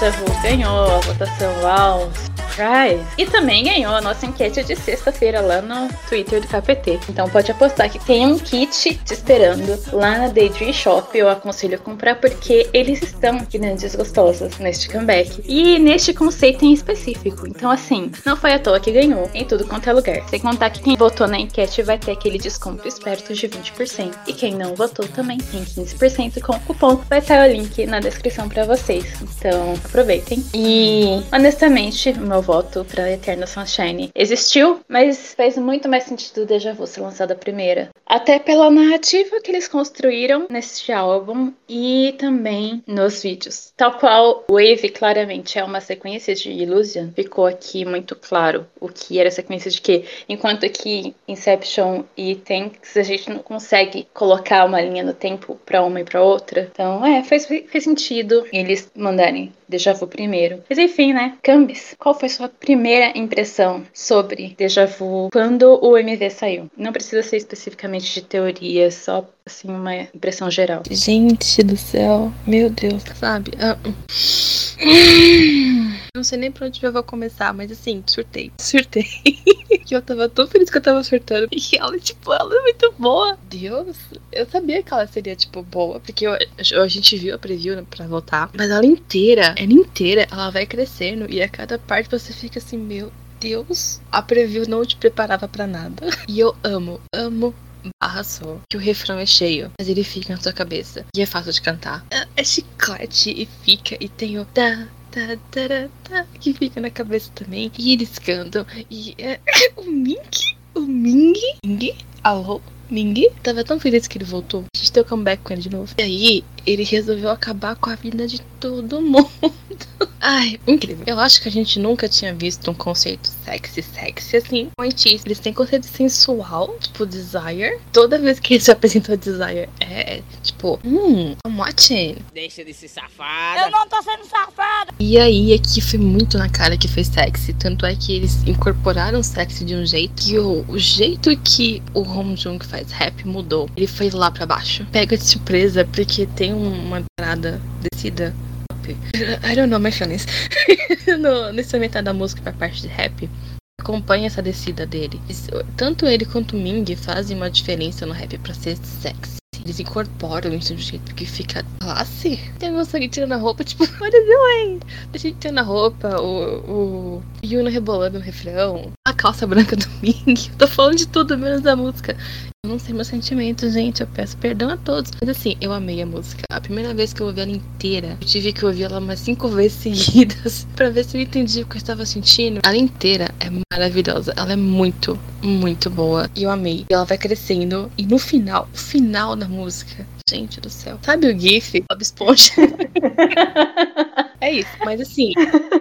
Deja ganhou a votação Wow Prize. E também ganhou a nossa enquete de sexta-feira lá no Twitter do KPT. Então pode apostar que tem um kit te esperando lá na Daydream Shop. Eu aconselho a comprar porque eles estão grandes gostosos neste comeback. E neste conceito em específico. Então, assim, não foi à toa que ganhou em tudo quanto é lugar. Sem contar que quem votou na enquete vai ter aquele desconto esperto de 20%. E quem não votou também tem 15% com o cupom. Vai estar o link na descrição para vocês. Então, aproveitem. E, honestamente, meu voto para Eternal Sunshine existiu, mas fez muito mais sentido Deja Vu ser lançado a primeira. Até pela narrativa que eles construíram neste álbum e também nos vídeos. Tal qual Wave claramente é uma sequência de Illusion, ficou aqui muito claro o que era sequência de que, enquanto aqui Inception e Tanks a gente não consegue colocar uma linha no tempo para uma e para outra. Então, é, fez, fez sentido eles mandarem Deja Vu primeiro. Mas enfim, né? Cambis, qual foi sua primeira impressão sobre Deja Vu quando o MV saiu? Não precisa ser especificamente de teoria, só assim uma impressão geral. Gente do céu, meu Deus, sabe? Ah, não sei nem pra onde eu vou começar, mas assim, surtei. Surtei. que eu tava tão feliz que eu tava surtando. E ela, tipo, ela é muito boa. Deus, eu sabia que ela seria, tipo, boa. Porque eu, a gente viu a preview né, pra voltar. Mas ela inteira, ela inteira, ela vai crescendo. E a cada parte você fica assim, meu Deus, a preview não te preparava para nada. E eu amo, amo barra só, que o refrão é cheio, mas ele fica na sua cabeça. E é fácil de cantar. É, é chiclete e fica, e tem o tá, tá, tá, tá, que fica na cabeça também. E eles cantam. E é, o Mink, o Ming, Ming, alô? Ming tava tão feliz que ele voltou. A gente deu comeback com ele de novo. E aí, ele resolveu acabar com a vida de todo mundo. Ai, incrível. Eu acho que a gente nunca tinha visto um conceito sexy, sexy assim. Pointíssimo. Eles têm conceito sensual, tipo desire. Toda vez que eles apresentam desire, é tipo, hum, I'm watching. Deixa de ser safada. Eu não tô sendo safada. E aí, aqui foi muito na cara que foi sexy. Tanto é que eles incorporaram sexy de um jeito que o, o jeito que o Hong Jung faz rap mudou. Ele foi lá para baixo. Pega de surpresa, porque tem uma entrada descida I don't know my feelings. no, nesse metade da música pra parte de rap, acompanha essa descida dele. Tanto ele quanto o Ming fazem uma diferença no rap pra ser sexy. Eles incorporam isso de um jeito que fica classe. Tem uma sangue tirando a roupa, tipo, what is doing? A gente tirando a roupa, o, o Yuna rebolando no refrão, a calça branca do Ming. Tô falando de tudo menos da música. Não sei meus sentimentos, gente. Eu peço perdão a todos. Mas assim, eu amei a música. A primeira vez que eu ouvi ela inteira, eu tive que ouvir ela umas cinco vezes seguidas para ver se eu entendi o que eu estava sentindo. Ela inteira é maravilhosa. Ela é muito, muito boa. E eu amei. E ela vai crescendo. E no final, o final da música, gente do céu. Sabe o GIF? Bob Esponja. É isso, mas assim,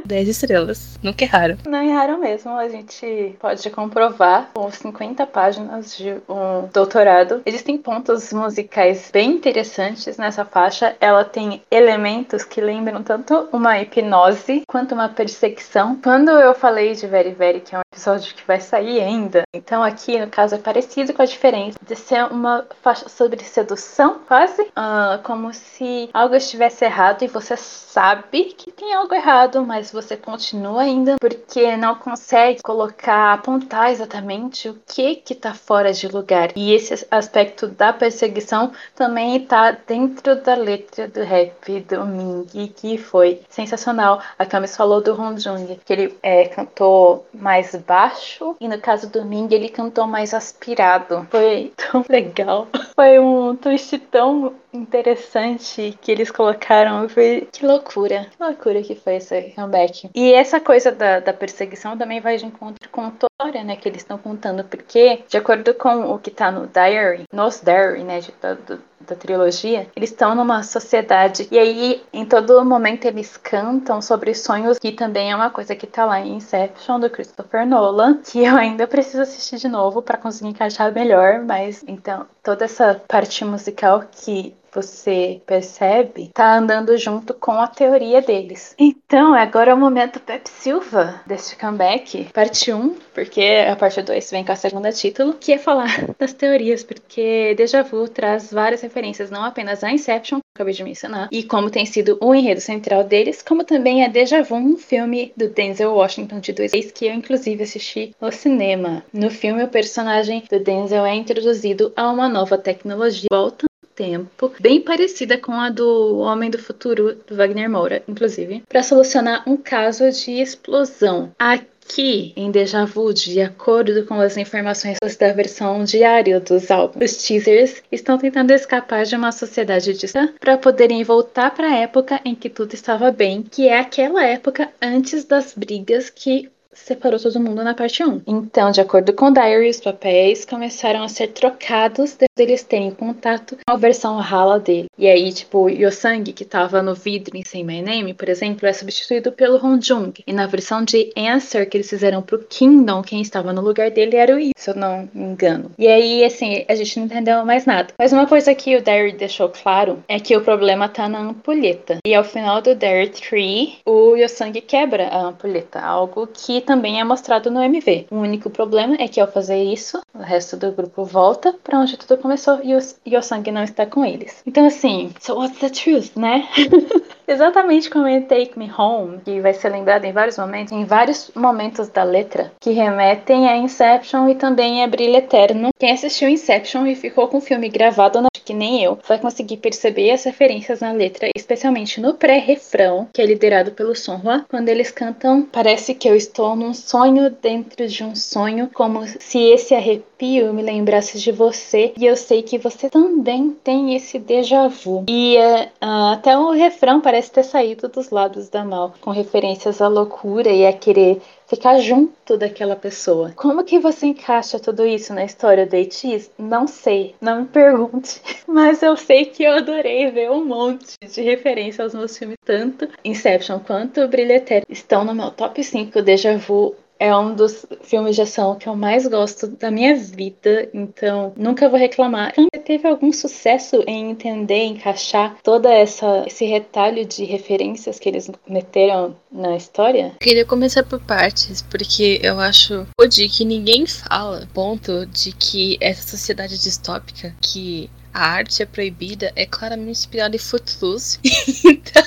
10 estrelas. Nunca erraram. Não erraram mesmo. A gente pode comprovar com 50 páginas de um doutorado. Existem pontos musicais bem interessantes nessa faixa. Ela tem elementos que lembram tanto uma hipnose quanto uma perseguição. Quando eu falei de Very Very, que é um episódio que vai sair ainda, então aqui no caso é parecido com a diferença de ser uma faixa sobre sedução, uh, como se algo estivesse errado e você sabe que tem algo errado, mas você continua ainda porque não consegue colocar, apontar exatamente o que que tá fora de lugar. E esse aspecto da perseguição também tá dentro da letra do rap do Ming, que foi sensacional. A Camis falou do Hong Jung, que ele é, cantou mais baixo, e no caso do Ming, ele cantou mais aspirado. Foi tão legal. Foi um twist tão não interessante que eles colocaram. Foi... Que loucura. Que loucura que foi esse comeback. E essa coisa da, da perseguição também vai de encontro com a história, né, que eles estão contando. Porque, de acordo com o que tá no diary, nos diary, né, de, do, da trilogia, eles estão numa sociedade e aí em todo momento eles cantam sobre sonhos, que também é uma coisa que tá lá em Inception do Christopher Nolan, que eu ainda preciso assistir de novo para conseguir encaixar melhor, mas então toda essa parte musical que você percebe tá andando junto com a teoria deles. Então, agora é o momento Pep Silva deste comeback, parte 1, porque a parte 2 vem com a segunda título, que é falar das teorias, porque Deja Vu traz várias referências, não apenas a Inception, que acabei de mencionar, e como tem sido o enredo central deles, como também a Deja Vu, um filme do Denzel Washington de 2006, que eu inclusive assisti no cinema. No filme, o personagem do Denzel é introduzido a uma nova tecnologia, volta tempo, bem parecida com a do Homem do Futuro, do Wagner Moura, inclusive, para solucionar um caso de explosão. Aqui, em Deja Vu, de acordo com as informações da versão diária dos álbuns, os teasers estão tentando escapar de uma sociedade distante para poderem voltar para a época em que tudo estava bem, que é aquela época antes das brigas que separou todo mundo na parte 1. Então, de acordo com o Diary, os papéis começaram a ser trocados desde eles terem contato com a versão rala dele. E aí, tipo, Yosang, que tava no vidro em Say My Name, por exemplo, é substituído pelo Honjung. E na versão de Answer que eles fizeram pro Kingdom, quem estava no lugar dele era o Yi, se eu não me engano. E aí, assim, a gente não entendeu mais nada. Mas uma coisa que o Diary deixou claro é que o problema tá na ampulheta. E ao final do Diary 3, o Yosang quebra a ampulheta, algo que também é mostrado no MV. O único problema é que ao fazer isso, o resto do grupo volta para onde tudo começou e o Yosang não está com eles. Então assim, so what's the truth, né? Exatamente como em Take Me Home, que vai ser lembrado em vários momentos, em vários momentos da letra, que remetem a Inception e também a Brilho Eterno. Quem assistiu Inception e ficou com o filme gravado na que nem eu, vai conseguir perceber as referências na letra, especialmente no pré-refrão, que é liderado pelo Sonhua, quando eles cantam Parece que eu estou num sonho dentro de um sonho, como se esse arrepio me lembrasse de você, e eu sei que você também tem esse déjà vu. E uh, até o refrão parece ter saído dos lados da Mal, com referências à loucura e a querer ficar junto daquela pessoa. Como que você encaixa tudo isso na história do ATs? Não sei, não me pergunte. Mas eu sei que eu adorei ver um monte de referência aos meus filmes, tanto Inception quanto Brilho Eterno. Estão no meu top 5 Deja Vu é um dos filmes de ação que eu mais gosto da minha vida, então nunca vou reclamar. Você teve algum sucesso em entender, encaixar toda essa esse retalho de referências que eles meteram na história? Queria começar por partes, porque eu acho de que ninguém fala ponto de que essa sociedade distópica que a arte é proibida é claramente inspirada em Footloose. então,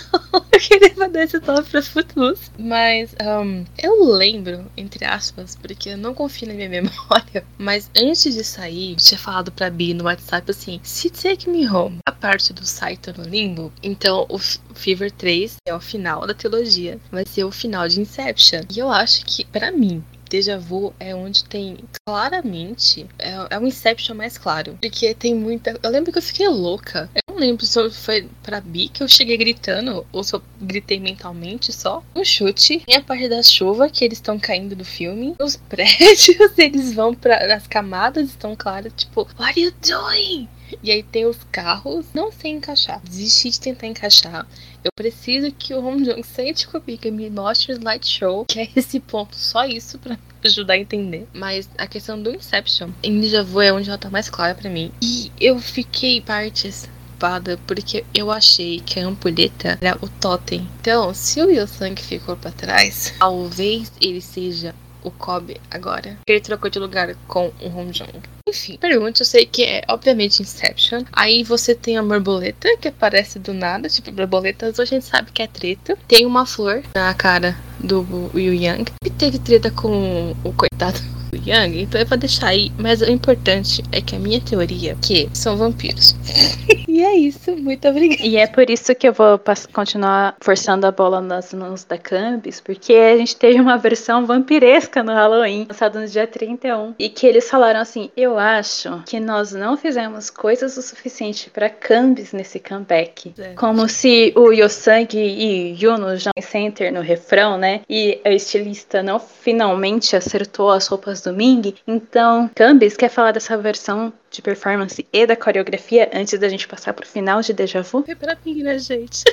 queria mandar esse top pra Footloose. Mas um, eu lembro, entre aspas, porque eu não confio na minha memória. Mas antes de sair, eu tinha falado pra Bi no WhatsApp assim: se Take Me Home, a parte do Saito no limbo, então o Fever 3 é o final da trilogia. Vai ser o final de Inception. E eu acho que, para mim, Deja Vu é onde tem claramente. É, é um Inception mais claro. Porque tem muita. Eu lembro que eu fiquei louca. Lembro se foi pra Bi que eu cheguei gritando ou se eu gritei mentalmente só. Um chute. Tem a parte da chuva que eles estão caindo do filme. Os prédios, eles vão para As camadas estão claras. Tipo, what are you doing? E aí tem os carros. Não sei encaixar. Desisti de tentar encaixar. Eu preciso que o Home Jung sente comigo e me mostre o slideshow, que é esse ponto, só isso pra ajudar a entender. Mas a questão do Inception, em Deja Vu é onde ela tá mais clara para mim. E eu fiquei partes porque eu achei que a ampulheta era o totem. Então, se o Yosang ficou para trás, talvez ele seja o Kobe agora. Ele trocou de lugar com o Hong Jong. Enfim, pergunta, eu sei que é obviamente Inception. Aí você tem a borboleta que aparece do nada, tipo borboletas, a gente sabe que é treta. Tem uma flor na cara do Yu Yang, que teve treta com o coitado do Yang, então é pra deixar aí. Mas o importante é que a minha teoria é que são vampiros. e é isso, muito obrigada. E é por isso que eu vou continuar forçando a bola nas mãos da Cambis, porque a gente teve uma versão vampiresca no Halloween, lançada no dia 31, e que eles falaram assim: Eu acho que nós não fizemos coisas o suficiente pra Cambis nesse comeback. É. Como se o Yosang e Yuno já center no refrão, né? E a estilista não finalmente acertou as roupas do Ming. Então, Cambis quer falar dessa versão de performance e da coreografia antes da gente passar pro final de Deja Vu? Foi pra mim, né, gente?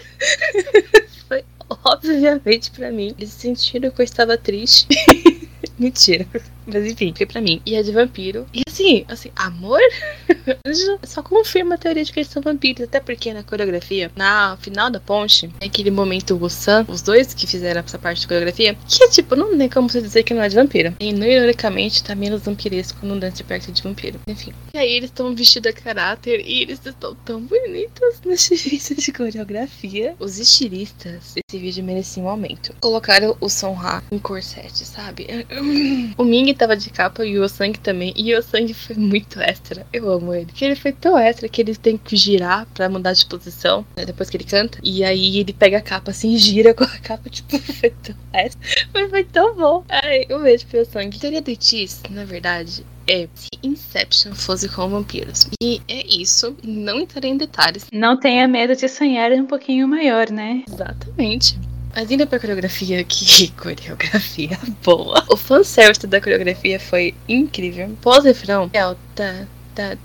Foi obviamente pra mim. Eles sentiram que eu estava triste. Mentira. Mas enfim, foi pra mim. E é de vampiro. E assim, assim, amor? Só confirma a teoria de que eles são vampiros. Até porque na coreografia, na final da ponte, é aquele momento o Sam, os dois que fizeram essa parte de coreografia, que tipo, não tem como você dizer que não é de vampiro. E não ironicamente tá menos vampiresco no Dance Perto de vampiro. Enfim. E aí eles estão vestidos a caráter e eles estão tão bonitos nesse vídeo de coreografia. Os estilistas desse vídeo mereciam um aumento. Colocaram o Son em corsete, sabe? O Ming tava de capa e o Sang também. E o Sang foi muito extra. Eu amo ele. Que ele foi tão extra que ele tem que girar pra mudar de posição né, depois que ele canta. E aí ele pega a capa assim e gira com a capa. Tipo, foi tão extra. Mas foi tão bom. Ai, um beijo pro Sang. A teoria do Itis, na verdade, é se Inception fosse com vampiros. E é isso. Não entrarei em detalhes. Não tenha medo de sonhar um pouquinho maior, né? Exatamente. Mas indo pra coreografia, que coreografia boa. O fanservice da coreografia foi incrível. Pós-refrão, é tá, tá,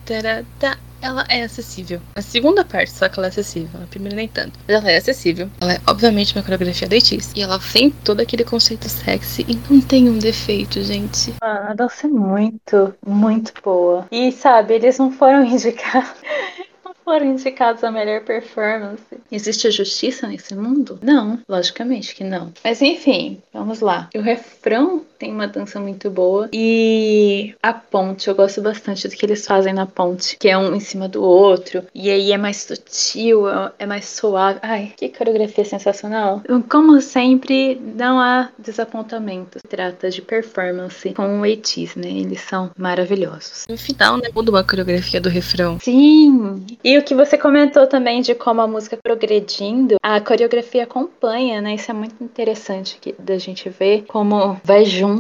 tá. Ela é acessível. A segunda parte, só que ela é acessível. A primeira nem tanto. Mas ela é acessível. Ela é, obviamente, uma coreografia Itis. E ela tem todo aquele conceito sexy e não tem um defeito, gente. Ah, a dança é muito, muito boa. E sabe, eles não foram indicados. Foram indicados a melhor performance. Existe justiça nesse mundo? Não, logicamente que não. Mas enfim, vamos lá. O refrão tem uma dança muito boa. E a ponte, eu gosto bastante do que eles fazem na ponte, que é um em cima do outro. E aí é mais sutil, é- é mais suave. Ai, que coreografia sensacional. Como sempre, não há desapontamento. Trata de performance com o Eitis, né? Eles são maravilhosos. No final, né, muda uma coreografia do refrão. Sim! E o que você comentou também de como a música progredindo, a coreografia acompanha, né? Isso é muito interessante da gente ver como vai junto.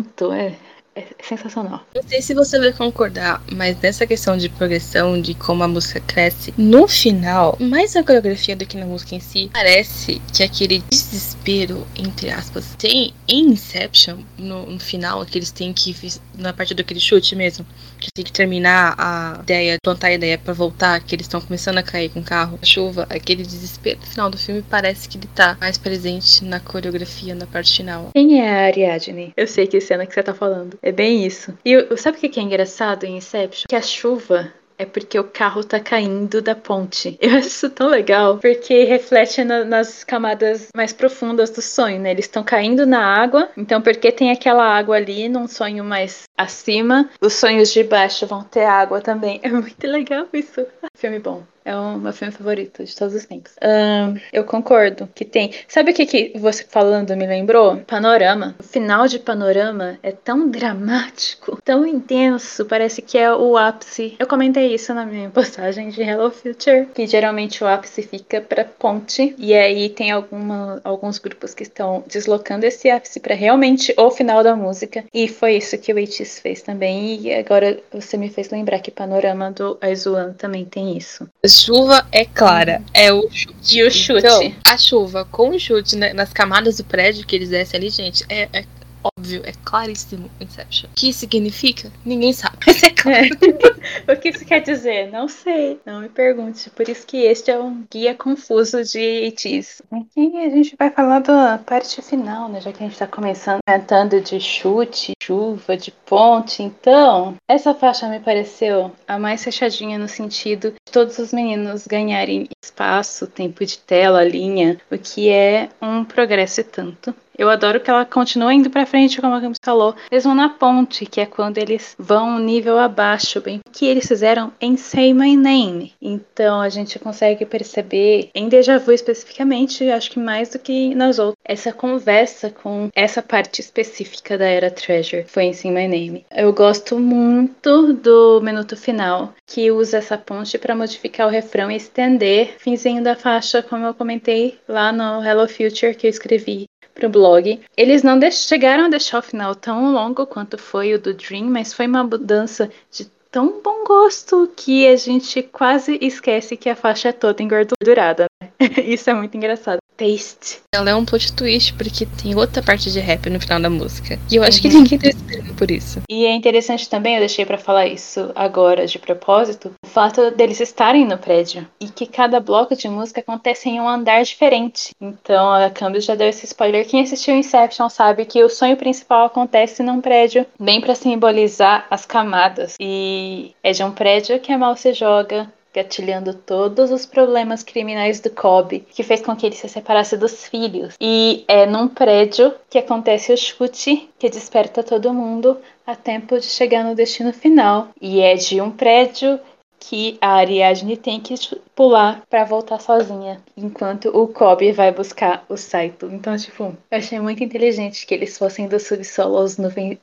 É, é sensacional. Não sei se você vai concordar, mas nessa questão de progressão, de como a música cresce, no final, mais na coreografia do que na música em si, parece que aquele desespero, entre aspas, tem em Inception, no, no final, que eles têm que, na parte do aquele chute mesmo, que tem que terminar a ideia, plantar a ideia pra voltar, que eles estão começando a cair com o carro, a chuva, aquele desespero no final do filme parece que ele tá mais presente na coreografia, na parte final. Quem é a Ariadne? Eu sei que cena que você tá falando. É bem isso. E sabe o que que é engraçado em Inception? Que a chuva é porque o carro tá caindo da ponte. Eu acho isso tão legal, porque reflete na- nas camadas mais profundas do sonho, né? Eles estão caindo na água, então porque tem aquela água ali num sonho mais acima, os sonhos de baixo vão ter água também. É muito legal isso. Filme bom. É o meu filme favorito de todos os tempos. Ahn, eu concordo que tem. Sabe o que, que você falando me lembrou? Panorama. O final de Panorama é tão dramático, tão intenso, parece que é o ápice. Eu comentei isso na minha postagem de Hello Future, que geralmente o ápice fica pra ponte, e aí tem alguma, alguns grupos que estão deslocando esse ápice pra realmente o final da música, e foi isso que o Itis fez também, e agora você me fez lembrar que Panorama do Aizuan também tem isso. A chuva é clara, é o chute. E o chute? Então, a chuva com o chute né, nas camadas do prédio que eles descem ali, gente, é, é óbvio, é claríssimo Inception. O que significa? Ninguém sabe. Mas é claro. o que isso quer dizer? Não sei. Não me pergunte. Por isso que este é um guia confuso de ETs. Aqui a gente vai falar da parte final, né? Já que a gente tá começando cantando de chute, chuva, de ponte. Então, essa faixa me pareceu a mais fechadinha no sentido de todos os meninos ganharem espaço, tempo de tela, linha, o que é um progresso e tanto. Eu adoro que ela continua indo pra frente, como a Camis falou, mesmo na ponte, que é quando eles vão um nível abaixo, bem que eles fizeram em Say My Name. Então a gente consegue perceber, em Deja Vu especificamente, acho que mais do que nas outras, essa conversa com essa parte específica da era Treasure foi em Say My Name. Eu gosto muito do minuto final, que usa essa ponte para modificar o refrão e estender finzinho da faixa, como eu comentei lá no Hello Future que eu escrevi pro blog. Eles não chegaram a deixar o final tão longo quanto foi o do Dream, mas foi uma mudança de tão bom gosto que a gente quase esquece que a faixa é toda engordurada. Isso é muito engraçado. Taste. Ela é um plot twist, porque tem outra parte de rap no final da música. E eu acho uhum. que ninguém tá esperando por isso. E é interessante também, eu deixei para falar isso agora de propósito, o fato deles estarem no prédio. E que cada bloco de música acontece em um andar diferente. Então a Campbell já deu esse spoiler. Quem assistiu Inception sabe que o sonho principal acontece num prédio, bem para simbolizar as camadas. E é de um prédio que a mal se joga gatilhando todos os problemas criminais do Kobe, que fez com que ele se separasse dos filhos. E é num prédio que acontece o chute que desperta todo mundo a tempo de chegar no destino final. E é de um prédio que a Ariadne tem que pular para voltar sozinha, enquanto o Kobe vai buscar o Saito. Então, tipo, eu achei muito inteligente que eles fossem do subsolo aos,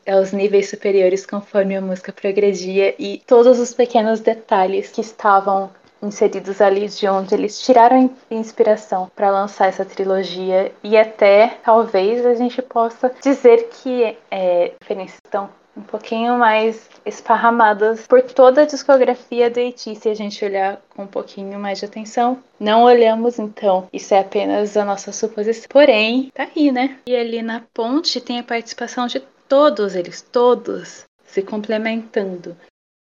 aos níveis superiores conforme a música progredia e todos os pequenos detalhes que estavam inseridos ali de onde eles tiraram inspiração para lançar essa trilogia e até talvez a gente possa dizer que é, referências estão um pouquinho mais esparramadas por toda a discografia do E.T. se a gente olhar com um pouquinho mais de atenção. Não olhamos então, isso é apenas a nossa suposição. Porém, tá aí, né? E ali na ponte tem a participação de todos eles, todos se complementando.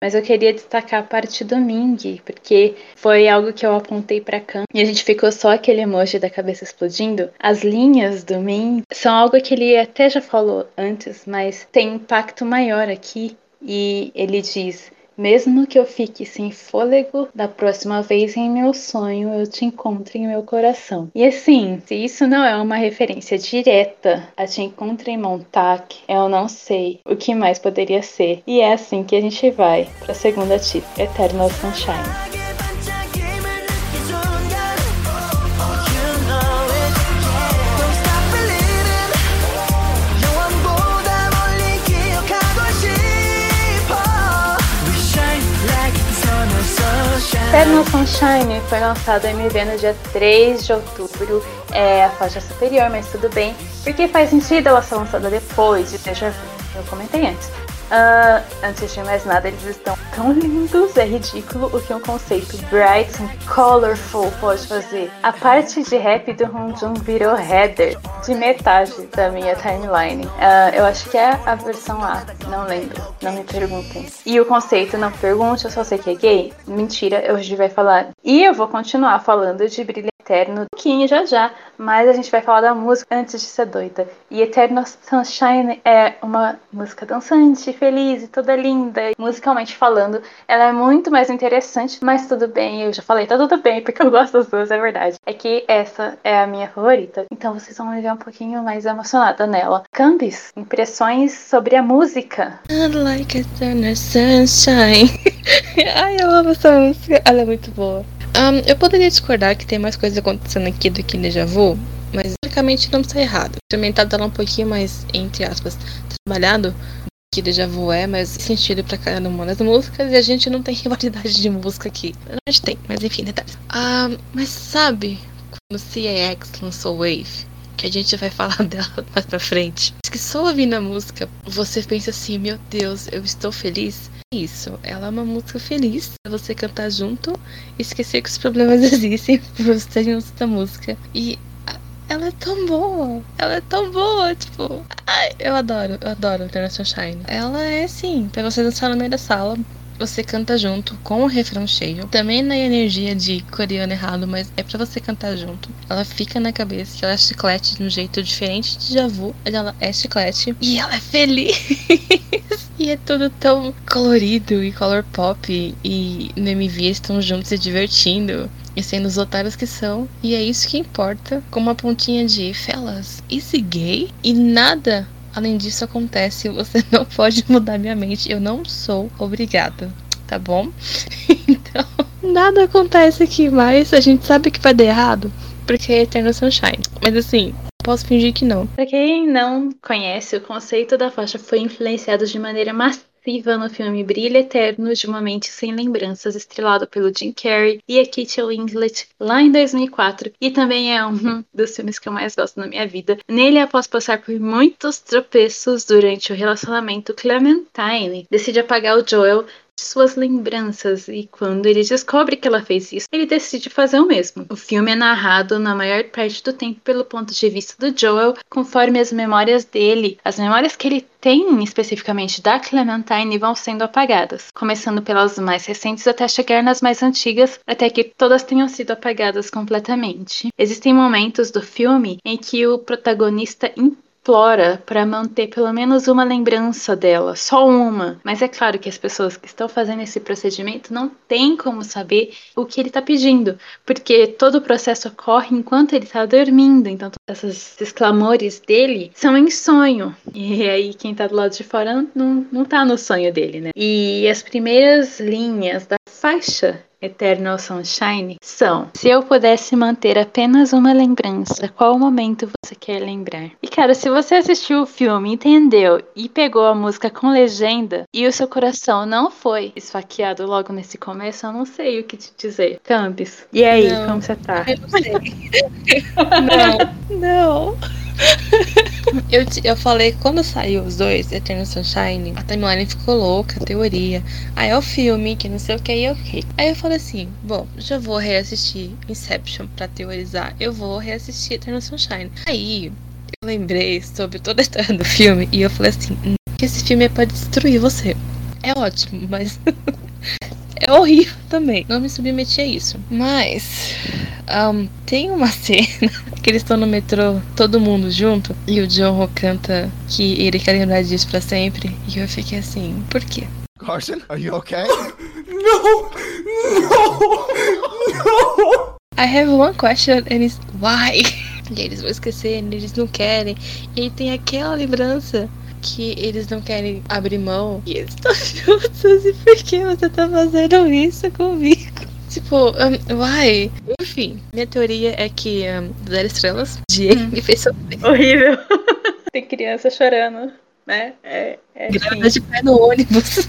Mas eu queria destacar a parte do Ming, porque foi algo que eu apontei para Khan e a gente ficou só aquele emoji da cabeça explodindo. As linhas do Ming são algo que ele até já falou antes, mas tem impacto maior aqui. E ele diz: mesmo que eu fique sem fôlego, da próxima vez em meu sonho eu te encontro em meu coração. E assim, se isso não é uma referência direta a Te Encontro em Montauk, eu não sei o que mais poderia ser. E é assim que a gente vai para a segunda tip, Eternal Sunshine. Eternal Sunshine foi lançado MV no dia 3 de outubro. É a faixa superior, mas tudo bem, porque faz sentido ela ser lançada depois de Deja Vu. Eu comentei antes. Uh, antes de mais nada, eles estão tão lindos, é ridículo o que um conceito bright and colorful pode fazer. A parte de rap do Honjun virou header de metade da minha timeline. Uh, eu acho que é a versão A, não lembro, não me perguntem. E o conceito, não pergunte, eu só sei que é gay. Mentira, hoje vai falar. E eu vou continuar falando de brilho eterno, pouquinho já já, mas a gente vai falar da música antes de ser doida. E Eternal Sunshine é uma música dançante, feliz e toda linda. Musicalmente falando, ela é muito mais interessante, mas tudo bem, eu já falei, tá tudo bem, porque eu gosto das duas, é verdade. É que essa é a minha favorita, então vocês vão me ver um pouquinho mais emocionada nela. Cambis, impressões sobre a música. I like Eternal Sunshine. Ai, eu amo essa música, ela é muito boa. Um, eu poderia discordar que tem mais coisas acontecendo aqui do que Deja Vu, mas basicamente não está errado. O instrumental dela é um pouquinho mais, entre aspas, trabalhado que Deja Vu é, mas sentido pra cada uma das músicas e a gente não tem rivalidade de música aqui. A gente tem, mas enfim, detalhes. Ah, mas sabe quando CAX lançou Wave? Que a gente vai falar dela mais pra frente. Que só ouvindo a música, você pensa assim, meu Deus, eu estou feliz. Isso, ela é uma música feliz pra você cantar junto e esquecer que os problemas existem pra você junto da música. E ela é tão boa, ela é tão boa, tipo, ai, eu adoro, eu adoro International Shine. Ela é assim, pra você dançar no meio da sala, você canta junto com o refrão cheio. Também na energia de coreano errado, mas é para você cantar junto. Ela fica na cabeça ela é chiclete de um jeito diferente de Javu. Ela é chiclete e ela é feliz. e é tudo tão colorido e color pop. E no MV estão juntos se divertindo. e sendo os otários que são, e é isso que importa, com uma pontinha de felas, esse gay? E nada além disso acontece, você não pode mudar minha mente, eu não sou obrigada, tá bom? então, nada acontece aqui, mas a gente sabe que vai dar errado, porque é Eternal Sunshine. Mas assim, Posso fingir que não. Pra quem não conhece, o conceito da faixa foi influenciado de maneira massiva no filme Brilho Eterno de uma Mente Sem Lembranças, estrelado pelo Jim Carrey e a Kitty Winslet lá em 2004, e também é um dos filmes que eu mais gosto na minha vida. Nele, após passar por muitos tropeços durante o relacionamento, Clementine decide apagar o Joel de suas lembranças e quando ele descobre que ela fez isso, ele decide fazer o mesmo. O filme é narrado na maior parte do tempo pelo ponto de vista do Joel, conforme as memórias dele, as memórias que ele tem especificamente da Clementine vão sendo apagadas, começando pelas mais recentes até chegar nas mais antigas, até que todas tenham sido apagadas completamente. Existem momentos do filme em que o protagonista implora para manter pelo menos uma lembrança dela, só uma. Mas é claro que as pessoas que estão fazendo esse procedimento não têm como saber o que ele está pedindo, porque todo o processo ocorre enquanto ele está dormindo. Então, esses, esses clamores dele são em sonho. E aí, quem está do lado de fora não, não tá no sonho dele, né? E as primeiras linhas da faixa Eternal Sunshine são: se eu pudesse manter apenas uma lembrança, qual momento você quer lembrar? E cara, se você assistiu o filme, entendeu e pegou a música com legenda e o seu coração não foi esfaqueado logo nesse começo, eu não sei o que te dizer. Campos, e aí, não, como você tá? Eu não sei. não, não. eu, eu falei, quando saiu os dois, Eternal Sunshine, a timeline ficou louca, a teoria. Aí é o filme, que não sei o que, aí ok. Aí eu falei assim, bom, já vou reassistir Inception pra teorizar. Eu vou reassistir Eternal Sunshine. Aí eu lembrei sobre toda a história do filme e eu falei assim, hum, que esse filme é pra destruir você. É ótimo, mas é horrível também. Não me submeti a isso. Mas um, tem uma cena que eles estão no metrô, todo mundo junto, e o John canta que ele quer lembrar disso pra sempre. E eu fiquei assim, por quê? Carson, are you okay? no! No! No! I have one question and it's why? E eles vão esquecer, eles não querem. E aí tem aquela lembrança que eles não querem abrir mão e eles estão juntos. E por que você tá fazendo isso comigo? Tipo, um, vai. Enfim, minha teoria é que um, zero estrelas de hum. me fez sofrer. Horrível. Tem criança chorando, né? É, é Grávida de pé no ônibus.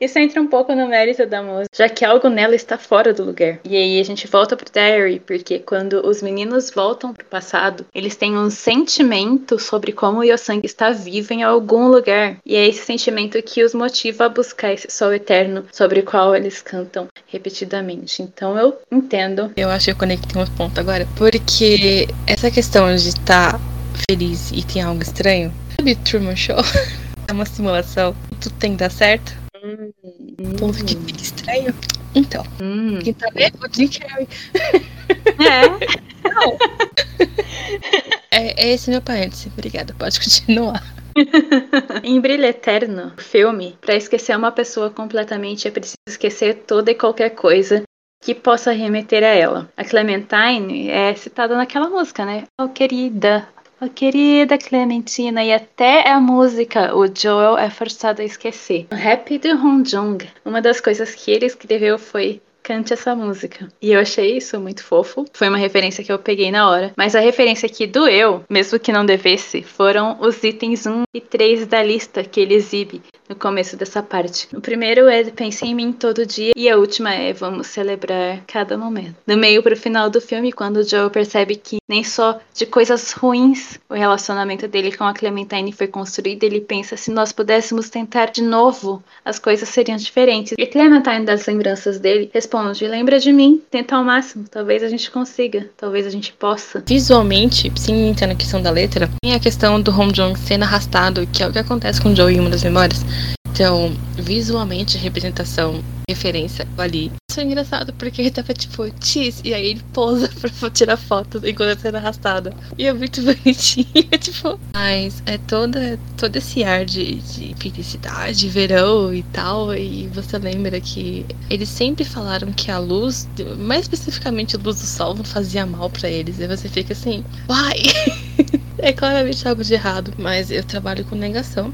Isso entra um pouco no mérito da música, já que algo nela está fora do lugar. E aí a gente volta pro Terry, porque quando os meninos voltam pro passado, eles têm um sentimento sobre como o Yosang está vivo em algum lugar. E é esse sentimento que os motiva a buscar esse sol eterno sobre o qual eles cantam repetidamente. Então eu entendo. Eu acho que eu conectei um ponto agora, porque essa questão de estar feliz e tem algo estranho Sabe Truman Show? É uma simulação. Tudo tem que dar certo. Hum, Ponto que fica estranho. Então, hum. quem tá vendo? O Jim Carrey. É. Não. É, é esse meu parêntese. Obrigada, pode continuar. em Brilho Eterno, filme, para esquecer uma pessoa completamente é preciso esquecer toda e qualquer coisa que possa remeter a ela. A Clementine é citada naquela música, né? Oh, querida, Oh, querida Clementina, e até a música o Joel é forçado a esquecer. O rap do Hong Jung, uma das coisas que ele escreveu foi cante essa música. E eu achei isso muito fofo. Foi uma referência que eu peguei na hora. Mas a referência que doeu, mesmo que não devesse, foram os itens 1 e 3 da lista que ele exibe no começo dessa parte. O primeiro é Pense em mim todo dia e a última é Vamos celebrar cada momento. Do meio pro final do filme, quando o Joe percebe que nem só de coisas ruins o relacionamento dele com a Clementine foi construído, ele pensa se nós pudéssemos tentar de novo, as coisas seriam diferentes. E Clementine das lembranças dele responde lembra de mim, tenta ao máximo, talvez a gente consiga, talvez a gente possa. Visualmente, sim, entendo a questão da letra, tem a questão do Home Jong sendo arrastado, que é o que acontece com o Joe em uma das memórias. Então, visualmente, representação, referência ali foi engraçado porque ele tava tipo, cheese, e aí ele pousa pra tirar foto enquanto tá sendo arrastado. E é muito bonitinho, tipo. Mas é toda, todo esse ar de, de felicidade, verão e tal. E você lembra que eles sempre falaram que a luz, mais especificamente a luz do sol, não fazia mal para eles. E você fica assim, uai! é claramente algo de errado, mas eu trabalho com negação.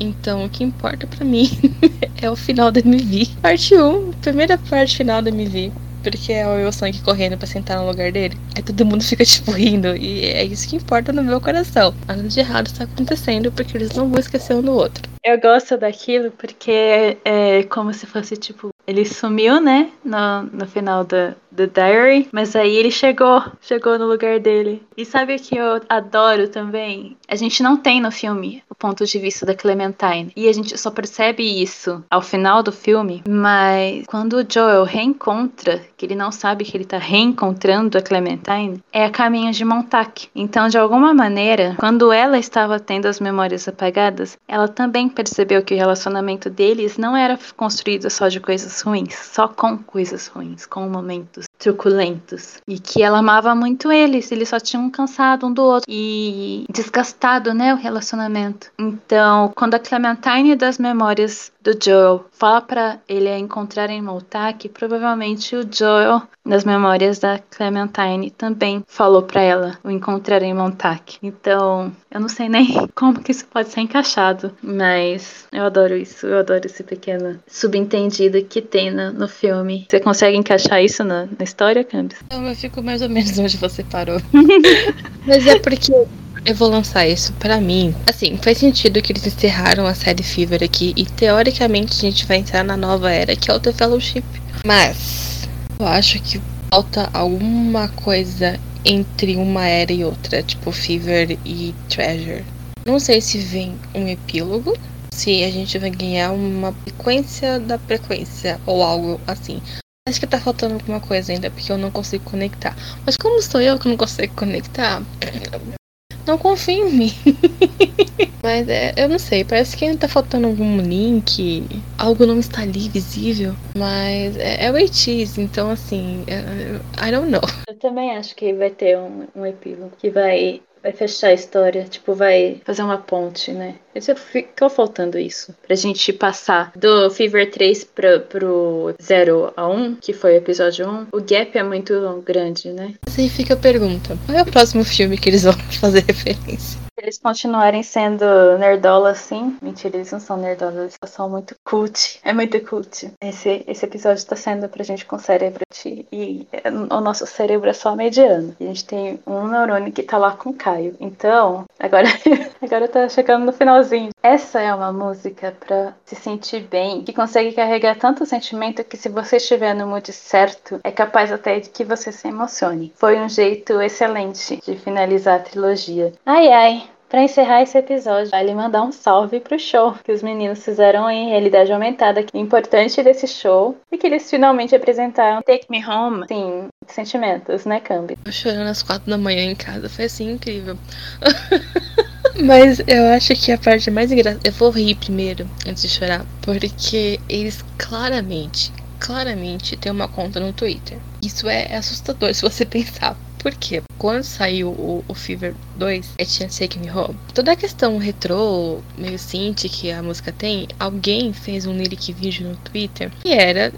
Então, o que importa para mim é o final da MV. Parte 1, primeira parte final da MV. Porque é o Wilson correndo pra sentar no lugar dele. Aí todo mundo fica, tipo, rindo. E é isso que importa no meu coração. Nada de errado está acontecendo porque eles não vão esquecer um do outro. Eu gosto daquilo porque é como se fosse, tipo, ele sumiu, né? No, no final da, do Diary, mas aí ele chegou, chegou no lugar dele. E sabe o que eu adoro também? A gente não tem no filme o ponto de vista da Clementine. E a gente só percebe isso ao final do filme, mas quando o Joel reencontra, que ele não sabe que ele tá reencontrando a Clementine, é a caminho de Montauk. Então, de alguma maneira, quando ela estava tendo as memórias apagadas, ela também percebeu que o relacionamento deles não era construído só de coisas ruins, só com coisas ruins, com momentos truculentos. E que ela amava muito eles, eles só tinham cansado um do outro e desgastado, né, o relacionamento. Então, quando a Clementine das memórias do Joel fala para ele encontrar em Moltak, provavelmente o Joel, nas memórias da Clementine, também falou para ela o encontrar em Moltak. Então, eu não sei nem como que isso pode ser encaixado, mas eu adoro isso, eu adoro esse pequeno subentendido que tem no, no filme. Você consegue encaixar isso na, na história, Cambis? Eu fico mais ou menos onde você parou. mas é porque eu vou lançar isso para mim. Assim, faz sentido que eles encerraram a série Fever aqui e teoricamente a gente vai entrar na nova era que é o The Fellowship. Mas eu acho que falta alguma coisa entre uma era e outra, tipo Fever e Treasure. Não sei se vem um epílogo, se a gente vai ganhar uma frequência da frequência ou algo assim. Acho que tá faltando alguma coisa ainda, porque eu não consigo conectar. Mas como sou eu que não consigo conectar, não confio em mim. Mas é, eu não sei, parece que ainda tá faltando algum link, algo não está ali visível. Mas é, é o ATs, então assim, é, I don't know. Eu também acho que vai ter um, um epílogo que vai vai fechar a história, tipo, vai fazer uma ponte, né? Ficou faltando isso. Pra gente passar do Fever 3 pro, pro 0 a 1, que foi o episódio 1, o gap é muito grande, né? Mas aí fica a pergunta: qual é o próximo filme que eles vão fazer referência? eles continuarem sendo nerdola assim, mentira, eles não são nerdola, eles são muito cult. É muito cult. Esse, esse episódio tá sendo pra gente com cérebro e o nosso cérebro é só mediano. A gente tem um neurônio que tá lá com o Caio. Então, agora, agora tá chegando no Essa é uma música pra se sentir bem, que consegue carregar tanto sentimento que se você estiver no mood certo, é capaz até de que você se emocione. Foi um jeito excelente de finalizar a trilogia. Ai ai, para encerrar esse episódio, vale mandar um salve pro show que os meninos fizeram em realidade aumentada. O importante desse show é que eles finalmente apresentaram Take Me Home. Sim, sentimentos, né, Cambi? Eu chorando às quatro da manhã em casa, foi assim incrível. Mas eu acho que a parte mais engraçada. Eu vou rir primeiro, antes de chorar, porque eles claramente, claramente têm uma conta no Twitter. Isso é assustador se você pensar. Porque quando saiu o, o Fever 2, é tinha Take Me Home. Toda a questão retrô, meio synth que a música tem, alguém fez um lyric vídeo no Twitter que era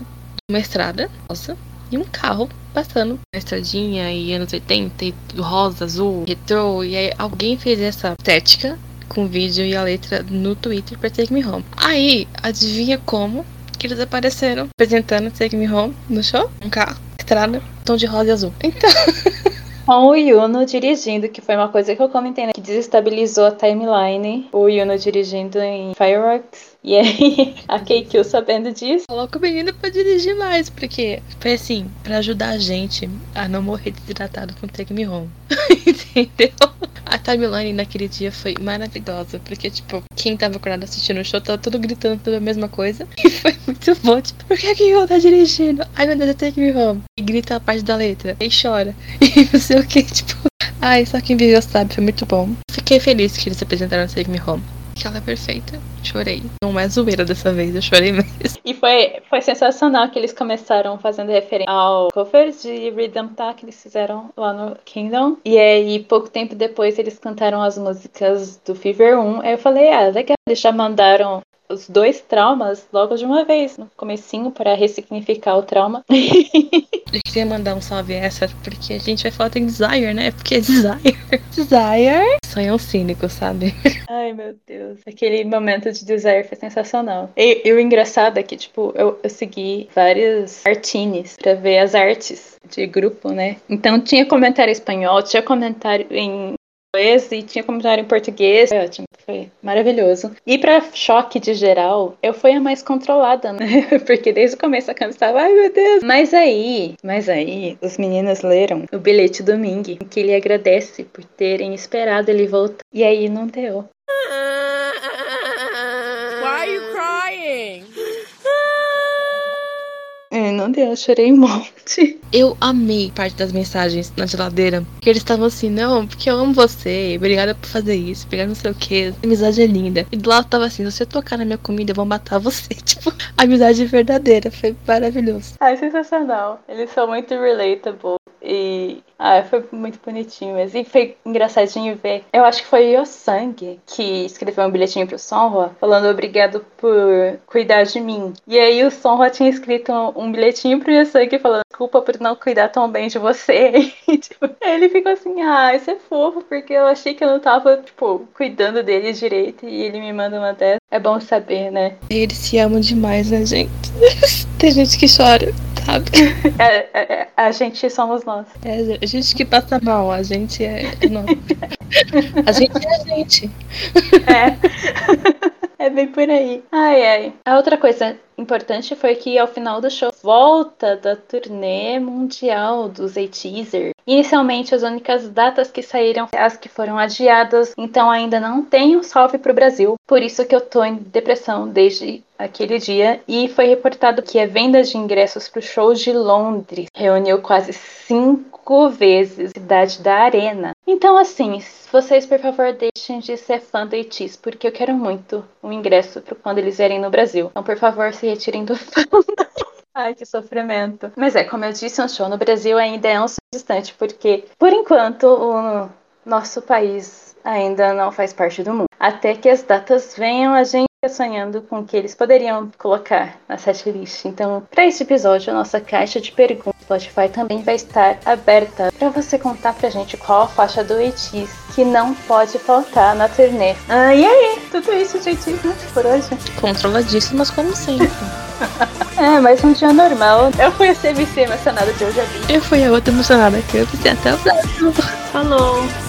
uma estrada rosa e um carro passando na estradinha e anos 80, e rosa, azul, retrô, e aí alguém fez essa estética com o vídeo e a letra no Twitter pra Take Me Home. Aí, adivinha como que eles apareceram apresentando Take Me Home no show? Um carro, estrada, tom de rosa e azul. Então. com o Yuno dirigindo, que foi uma coisa que eu comentei, né, que desestabilizou a timeline. O Yuno dirigindo em Fireworks. E aí, a KQ sabendo disso. Coloca o menino pra dirigir mais, porque foi assim, pra ajudar a gente a não morrer desidratado com Take Me Home. Entendeu? A timeline naquele dia foi maravilhosa, porque, tipo, quem tava acordado assistindo o show tava tudo gritando toda a mesma coisa. E foi muito bom, tipo, por que a KQ tá dirigindo? Ai meu Deus, é Take Me Home. E grita a parte da letra, e chora. E você sei o que, tipo. Ai, só quem viveu sabe, foi muito bom. Fiquei feliz que eles apresentaram Take Me Home. Que ela é perfeita. Chorei. Não é zoeira dessa vez, eu chorei mesmo. E foi, foi sensacional que eles começaram fazendo referência ao cover de Rhythm Tá que eles fizeram lá no Kingdom. E aí, pouco tempo depois, eles cantaram as músicas do Fever 1. Aí eu falei, ah, legal. Eles já mandaram os dois traumas logo de uma vez, no comecinho, para ressignificar o trauma. Eu queria mandar um salve essa, porque a gente vai falar em Desire, né? Porque é Desire. Desire. Sonhão cínico, sabe? Ai, meu Deus. Aquele momento de Desire foi sensacional. E, e o engraçado é que, tipo, eu, eu segui vários artines pra ver as artes de grupo, né? Então tinha comentário espanhol, tinha comentário em inglês e tinha comentário em português. Foi ótimo, foi maravilhoso. E pra choque de geral, eu fui a mais controlada, né? Porque desde o começo a câmera estava, ai meu Deus. Mas aí, mas aí, os meninos leram o bilhete do Ming, que ele agradece por terem esperado ele voltar. E aí não deu. Why are you crying? É, não deu, eu chorei um monte. Eu amei parte das mensagens na geladeira. Que eles estavam assim, não, porque eu amo você, obrigada por fazer isso, obrigada não sei o que, a amizade é linda. E do lado tava assim, se você tocar na minha comida, eu vou matar você. Tipo, amizade verdadeira, foi maravilhoso. Ai, sensacional. Eles são muito relatable. Ah, foi muito bonitinho mesmo. E foi engraçadinho ver. Eu acho que foi o Sangue que escreveu um bilhetinho pro Sonra falando obrigado por cuidar de mim. E aí o Sonra tinha escrito um, bilhetinho pro Sangue falando desculpa por não cuidar tão bem de você. E, tipo, ele ficou assim, ah, isso é fofo, porque eu achei que eu não tava, tipo, cuidando dele direito. E ele me manda uma dessa. É bom saber, né? Eles se amam demais, né, gente? Tem gente que chora, sabe? É, é, é, a gente somos nós. É a gente que passa mal, a gente é. Não. A gente é a gente. É. É bem por aí. Ai, ai. A outra coisa importante foi que ao final do show, volta da turnê mundial dos A-Teaser. Inicialmente, as únicas datas que saíram as que foram adiadas, então ainda não tem um salve pro Brasil. Por isso que eu tô em depressão desde aquele dia. E foi reportado que a venda de ingressos pro show de Londres reuniu quase cinco vezes a cidade da Arena. Então, assim, vocês, por favor, deixem de ser fã do ATEEZ, porque eu quero muito um ingresso para quando eles vierem no Brasil. Então, por favor, se retirem do fandom. Ai, que sofrimento. Mas é, como eu disse, um show no Brasil ainda é um distante, porque, por enquanto, o nosso país ainda não faz parte do mundo. Até que as datas venham, a gente sonhando com o que eles poderiam colocar na setlist. Então, para esse episódio, a nossa caixa de perguntas do Spotify também vai estar aberta para você contar pra gente qual a faixa do ETIS que não pode faltar na turnê. Ah, e aí? Tudo isso de ETIS, né? Por hoje. Controladíssimas como sempre. É, mais um dia normal. Eu fui a CVC emocionada de hoje a vi. Eu fui a outra emocionada que eu fiz até o próximo. Falou!